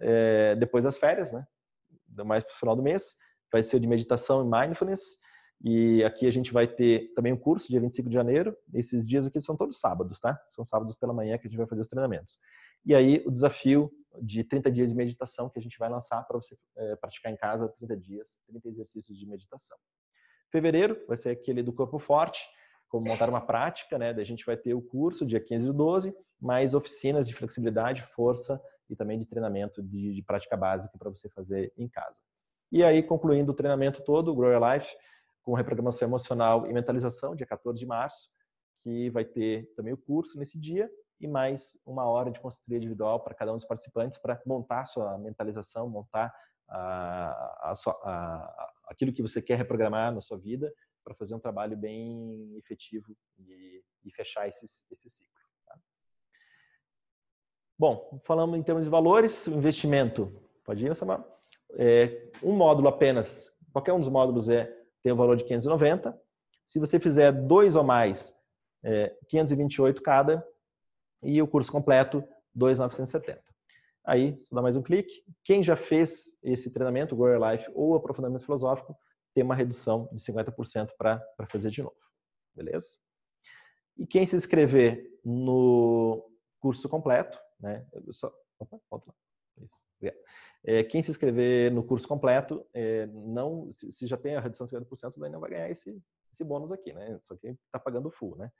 é, depois das férias, né, mais para o final do mês, vai ser o de meditação e mindfulness, e aqui a gente vai ter também um curso, dia 25 de janeiro. Esses dias aqui são todos sábados, tá? São sábados pela manhã que a gente vai fazer os treinamentos. E aí o desafio de 30 dias de meditação que a gente vai lançar para você é, praticar em casa 30 dias, 30 exercícios de meditação. Fevereiro vai ser aquele do corpo forte, como montar uma prática, né? Daí a gente vai ter o curso dia 15 do 12, mais oficinas de flexibilidade, força e também de treinamento de, de prática básica para você fazer em casa. E aí, concluindo o treinamento todo, o Grow Your Life, com reprogramação emocional e mentalização, dia 14 de março, que vai ter também o curso nesse dia e mais uma hora de consultoria individual para cada um dos participantes para montar sua mentalização, montar a, a a, aquilo que você quer reprogramar na sua vida para fazer um trabalho bem efetivo e, e fechar esse, esse ciclo. Tá? Bom, falando em termos de valores, investimento, pode ir, Samuel? É, um módulo apenas, qualquer um dos módulos é, tem o um valor de 590. Se você fizer dois ou mais, é, 528 cada, e o curso completo 2,970. Aí, só dá mais um clique. Quem já fez esse treinamento, Your Life ou aprofundamento filosófico, tem uma redução de 50% para fazer de novo. Beleza? E quem se inscrever no curso completo, né? Só, opa, volta lá. Isso. É, quem se inscrever no curso completo, é, não, se, se, já tem a redução de 50%, daí não vai ganhar esse, esse bônus aqui, né? Só que está pagando full, né?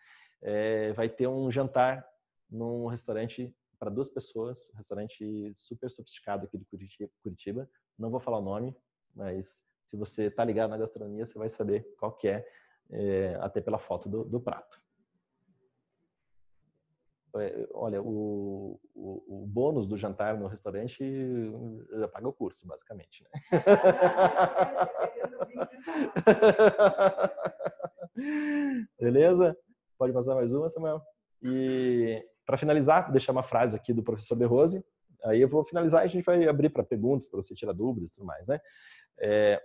É, vai ter um jantar num restaurante para duas pessoas, um restaurante super sofisticado aqui de Curitiba. Não vou falar o nome, mas se você está ligado na gastronomia, você vai saber qual que é, é até pela foto do, do prato. É, olha, o, o, o, bônus do jantar no restaurante já paga o curso, basicamente. Né? Beleza? Pode passar mais uma, Samuel? E para finalizar, deixar uma frase aqui do professor De Rose. Aí eu vou finalizar e a gente vai abrir para perguntas, para você tirar dúvidas e tudo mais, né? É,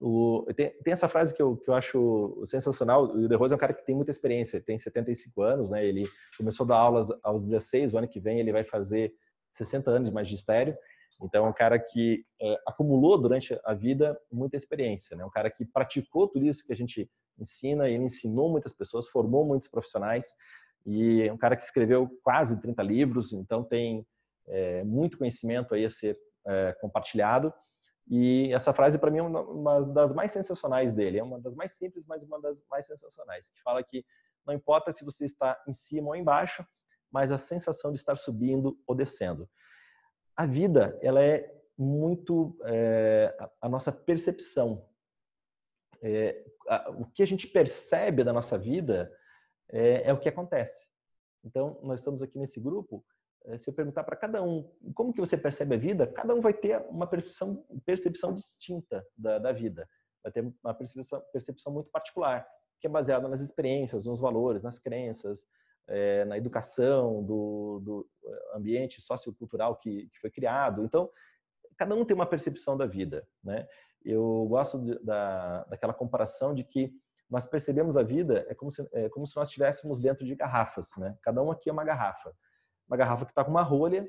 o, tem, tem, essa frase que eu, que eu acho sensacional. O De Rose é um cara que tem muita experiência, ele tem 75 anos, né? Ele começou a dar aulas aos 16, o ano que vem ele vai fazer 60 anos de magistério. Então, é um cara que é, acumulou durante a vida muita experiência, né? Um cara que praticou tudo isso que a gente ensina, ele ensinou muitas pessoas, formou muitos profissionais e é um cara que escreveu quase 30 livros, então tem é, muito conhecimento aí a ser é, compartilhado. E essa frase, para mim, é uma das mais sensacionais dele. É uma das mais simples, mas uma das mais sensacionais. Que fala que não importa se você está em cima ou embaixo, mas a sensação de estar subindo ou descendo. A vida, ela é muito é, a nossa percepção. É, a, o que a gente percebe da nossa vida é, é o que acontece. Então, nós estamos aqui nesse grupo. É, se eu perguntar para cada um como que você percebe a vida, cada um vai ter uma percepção, percepção distinta da, da vida. Vai ter uma percepção, percepção muito particular, que é baseada nas experiências, nos valores, nas crenças, é, na educação, do, do é, ambiente sociocultural que, que foi criado. Então, cada um tem uma percepção da vida, né? Eu gosto de, da, daquela comparação de que nós percebemos a vida é como se, é como se nós estivéssemos dentro de garrafas, né? Cada um aqui é uma garrafa. Uma garrafa que está com uma rolha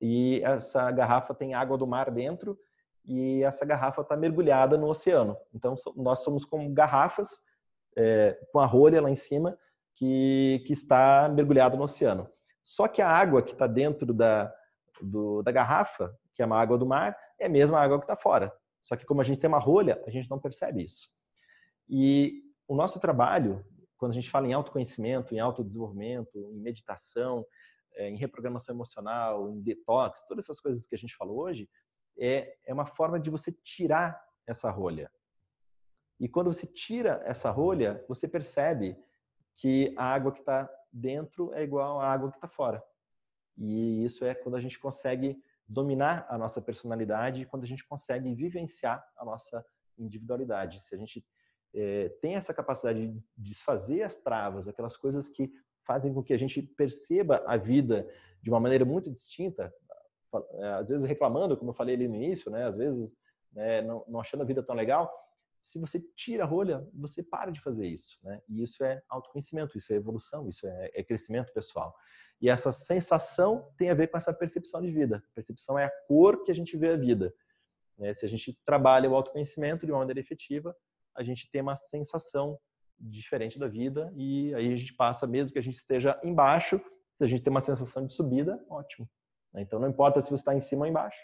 e essa garrafa tem água do mar dentro e essa garrafa está mergulhada no oceano. Então, nós somos como garrafas é, com a rolha lá em cima que, que está mergulhado no oceano. Só que a água que está dentro da, do, da garrafa, que é uma água do mar, é a mesma água que está fora. Só que como a gente tem uma rolha, a gente não percebe isso. E o nosso trabalho, quando a gente fala em autoconhecimento, em autodesenvolvimento, em meditação, em reprogramação emocional, em detox, todas essas coisas que a gente falou hoje, é, é uma forma de você tirar essa rolha. E quando você tira essa rolha, você percebe que a água que está dentro é igual à água que está fora. E isso é quando a gente consegue dominar a nossa personalidade, quando a gente consegue vivenciar a nossa individualidade. Se a gente é, tem essa capacidade de desfazer as travas, aquelas coisas que fazem com que a gente perceba a vida de uma maneira muito distinta, é, às vezes reclamando, como eu falei ali no início, né? às vezes né, não, não, achando a vida tão legal. Se você tira a rolha, você para de fazer isso. Né? E isso é autoconhecimento, isso é evolução, isso é, é crescimento pessoal. E essa sensação tem a ver com essa percepção de vida. A percepção é a cor que a gente vê a vida. Né? Se a gente trabalha o autoconhecimento de uma maneira efetiva, a gente tem uma sensação diferente da vida e aí a gente passa, mesmo que a gente esteja embaixo, se a gente tem uma sensação de subida, ótimo. Né? Então não importa se você está em cima ou embaixo,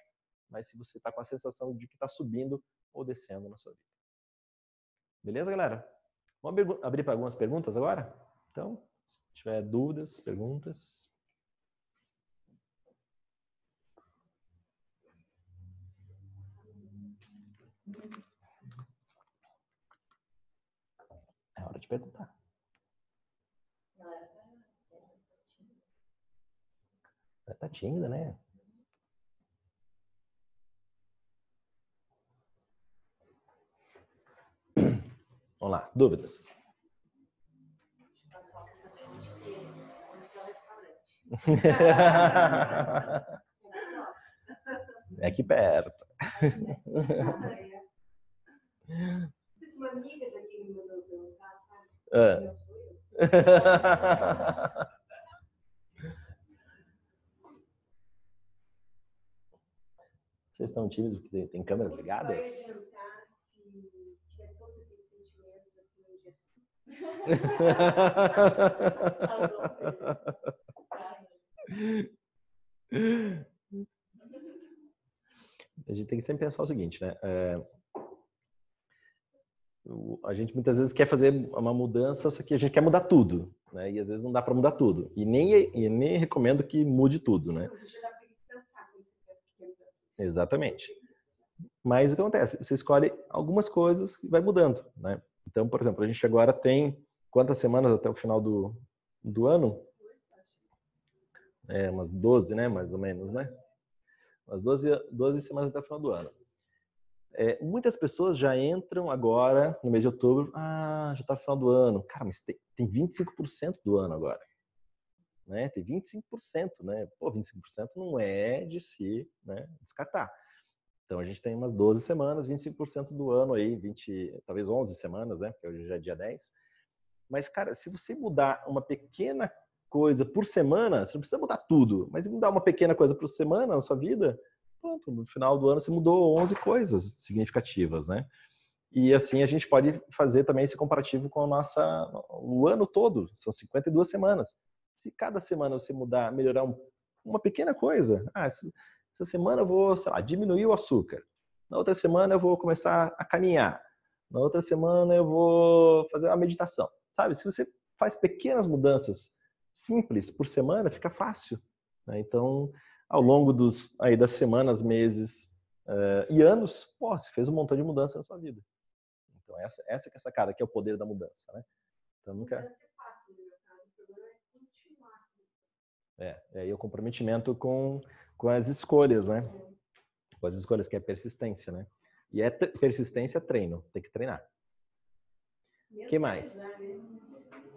mas se você está com a sensação de que está subindo ou descendo na sua vida. Beleza, galera? Vamos abrir para algumas perguntas agora? Então, se tiver dúvidas, perguntas. É hora de perguntar. Tá tímida, né? Vamos lá, dúvidas? É aqui perto. Uma amiga daqui me mandou perguntar, sabe? Ah. Vocês estão tímidos porque tem câmeras ligadas? A gente tem que sempre pensar o seguinte, né? É, a gente muitas vezes quer fazer uma mudança, só que a gente quer mudar tudo, né? E às vezes não dá para mudar tudo. E nem, e nem recomendo que mude tudo, né? Exatamente. Mas o que acontece? Você escolhe algumas coisas e vai mudando, né? Então, por exemplo, a gente agora tem quantas semanas até o final do, do ano? É, umas 12, né? Mais ou menos, né? Umas 12, 12 semanas até o final do ano. É, muitas pessoas já entram agora, no mês de outubro, ah, já está final do ano. Cara, mas tem, tem 25% do ano agora. Né? Tem 25%, né? Pô, 25% não é de se né, descartar. Então a gente tem umas 12 semanas, 25% do ano aí, 20, talvez 11 semanas, né? Porque hoje já é dia 10. Mas, cara, se você mudar uma pequena coisa por semana, você não precisa mudar tudo, mas mudar uma pequena coisa por semana na sua vida, pronto, no final do ano você mudou 11 coisas significativas, né? E assim a gente pode fazer também esse comparativo com a nossa o ano todo, são 52 semanas. Se cada semana você mudar, melhorar um, uma pequena coisa, ah, essa semana eu vou, sei lá, diminuir o açúcar. Na outra semana eu vou começar a caminhar. Na outra semana eu vou fazer uma meditação. Sabe? Se você faz pequenas mudanças simples por semana, fica fácil. Né? Então, ao longo dos, aí, das semanas, meses uh, e anos, pô, você fez um montão de mudança na sua vida. Então, essa, essa que é essa cara, que é o poder da mudança. Né? Então, nunca... Né, é, é aí o comprometimento com com as escolhas, né? Com as escolhas, que é persistência, né? E é persistência, treino. Tem que treinar. O que mais? Né?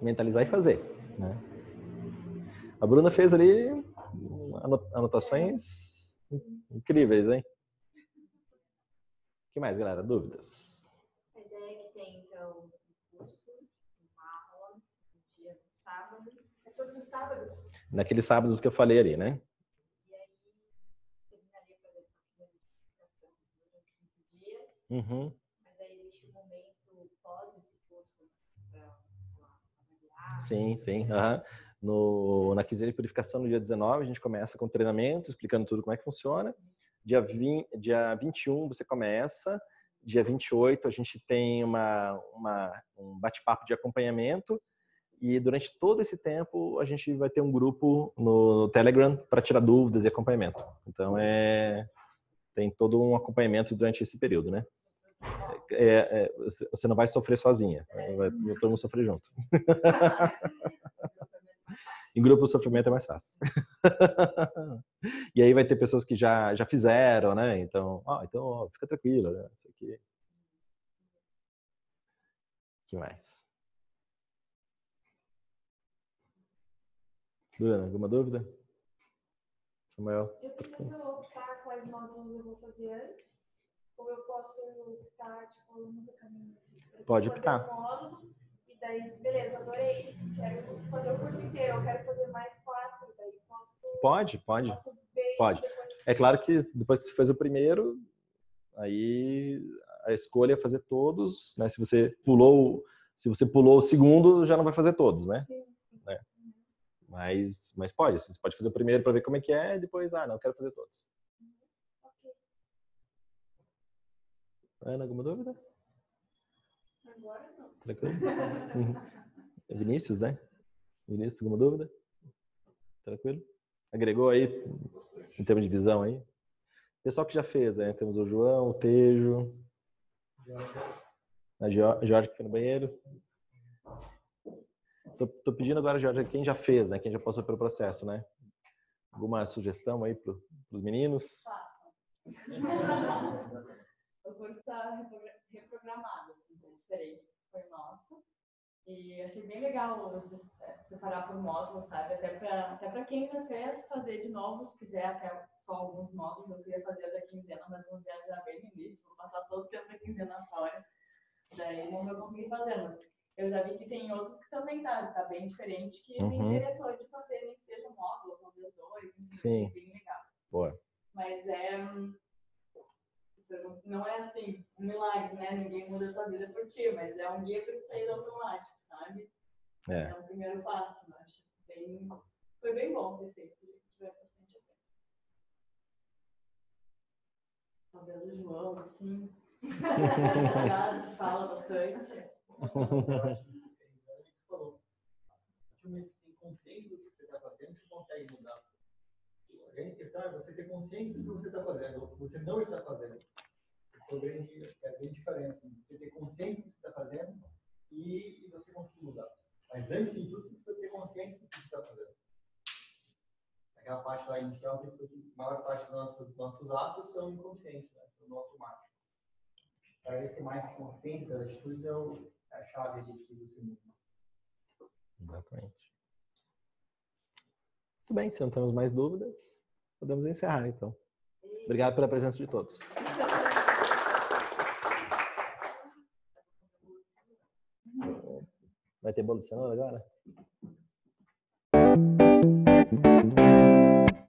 Mentalizar e fazer, né? A Bruna fez ali anotações incríveis, hein? O que mais, galera? Dúvidas? A ideia é que tem, então, um curso, uma aula, um dia, um sábado. É todos os sábados? Naqueles sábados que eu falei ali, né? Uhum. Mas aí existe um momento pós esse curso para avaliar? Sim, sim. Uhum. No, na Quiseira Purificação, no dia 19, a gente começa com treinamento, explicando tudo como é que funciona. Dia, 20, dia 21 você começa, dia 28 a gente tem uma, uma um bate-papo de acompanhamento e durante todo esse tempo a gente vai ter um grupo no Telegram para tirar dúvidas e acompanhamento. Então é tem todo um acompanhamento durante esse período, né? É, é, você não vai sofrer sozinha, vai todo mundo sofrer junto. em grupo o sofrimento é mais fácil. e aí vai ter pessoas que já, já fizeram, né? Então, ó, então ó, fica tranquilo, né? Isso aqui. que mais? Luana, alguma dúvida? Samuel? Eu preciso optar quais módulos eu vou fazer antes? Ou eu posso optar, tipo, do caminho? Assim, Pode optar. Um módulo, e daí, beleza, adorei, quero fazer o curso inteiro, eu quero fazer mais quatro, daí posso... Pode, pode. Posso Pode. depois. É claro que depois que você fez o primeiro, aí a escolha é fazer todos, né? Se você pulou, se você pulou o segundo, já não vai fazer todos, né? Sim, sim. Mas, mas pode, assim, você pode fazer o primeiro para ver como é que é, e depois, ah, não, eu quero fazer todos. Ok. Ana, alguma dúvida? Agora. Tranquilo? Uhum. Vinícius, né? Vinícius, alguma dúvida? Tranquilo? Agregou aí, em termos de visão aí? Pessoal que já fez, né? Temos o João, o Tejo, a Jo- Jorge que foi no banheiro. Tô, tô pedindo agora, Jorge, quem já fez, né? Quem já passou pelo processo, né? Alguma sugestão aí para os meninos? curso está reprogra- reprogramado, assim, tá diferente foi o nosso. E achei bem legal se- separar por módulos, sabe? Até para até pra quem já fez, fazer de novo, se quiser, até só alguns módulos. Eu queria fazer da quinzena, mas vou viajar bem no início, vou passar todo o tempo da quinzena fora. Daí não vou conseguir fazer, mas eu já vi que tem outros que também tá, tá bem diferente, que me Uhum. interessou de fazer, nem que seja módulo, talvez dois, enfim, Sim. achei bem legal. Boa. Mas é. Hum, Não é assim, um milagre, né? Ninguém muda a tua vida por ti, mas é um guia para tu sair do automático, sabe? É. É um primeiro passo, eu acho. Bem, foi bem bom ter feito, tiver bastante a ver. Talvez o João, assim. fala bastante. É você tem consciência do que você está fazendo, você consegue mudar. A grande questão é você ter consciência do que você está fazendo, ou do que você não está fazendo. É a grande, é a grande diferença. Você ter consciência do que você está fazendo e, e você conseguir mudar. Mas antes de tudo, você precisa ter consciência do que você está fazendo. Aquela parte lá inicial, que a maior parte dos nossos, nossos atos são inconscientes, né? são no automático. Para esse mais consciente das atitudes é o- é a chave de que você muda. Exatamente. Muito bem, se não temos mais dúvidas, podemos encerrar então. Obrigado pela presença de todos. Vai ter bolo de cenoura agora?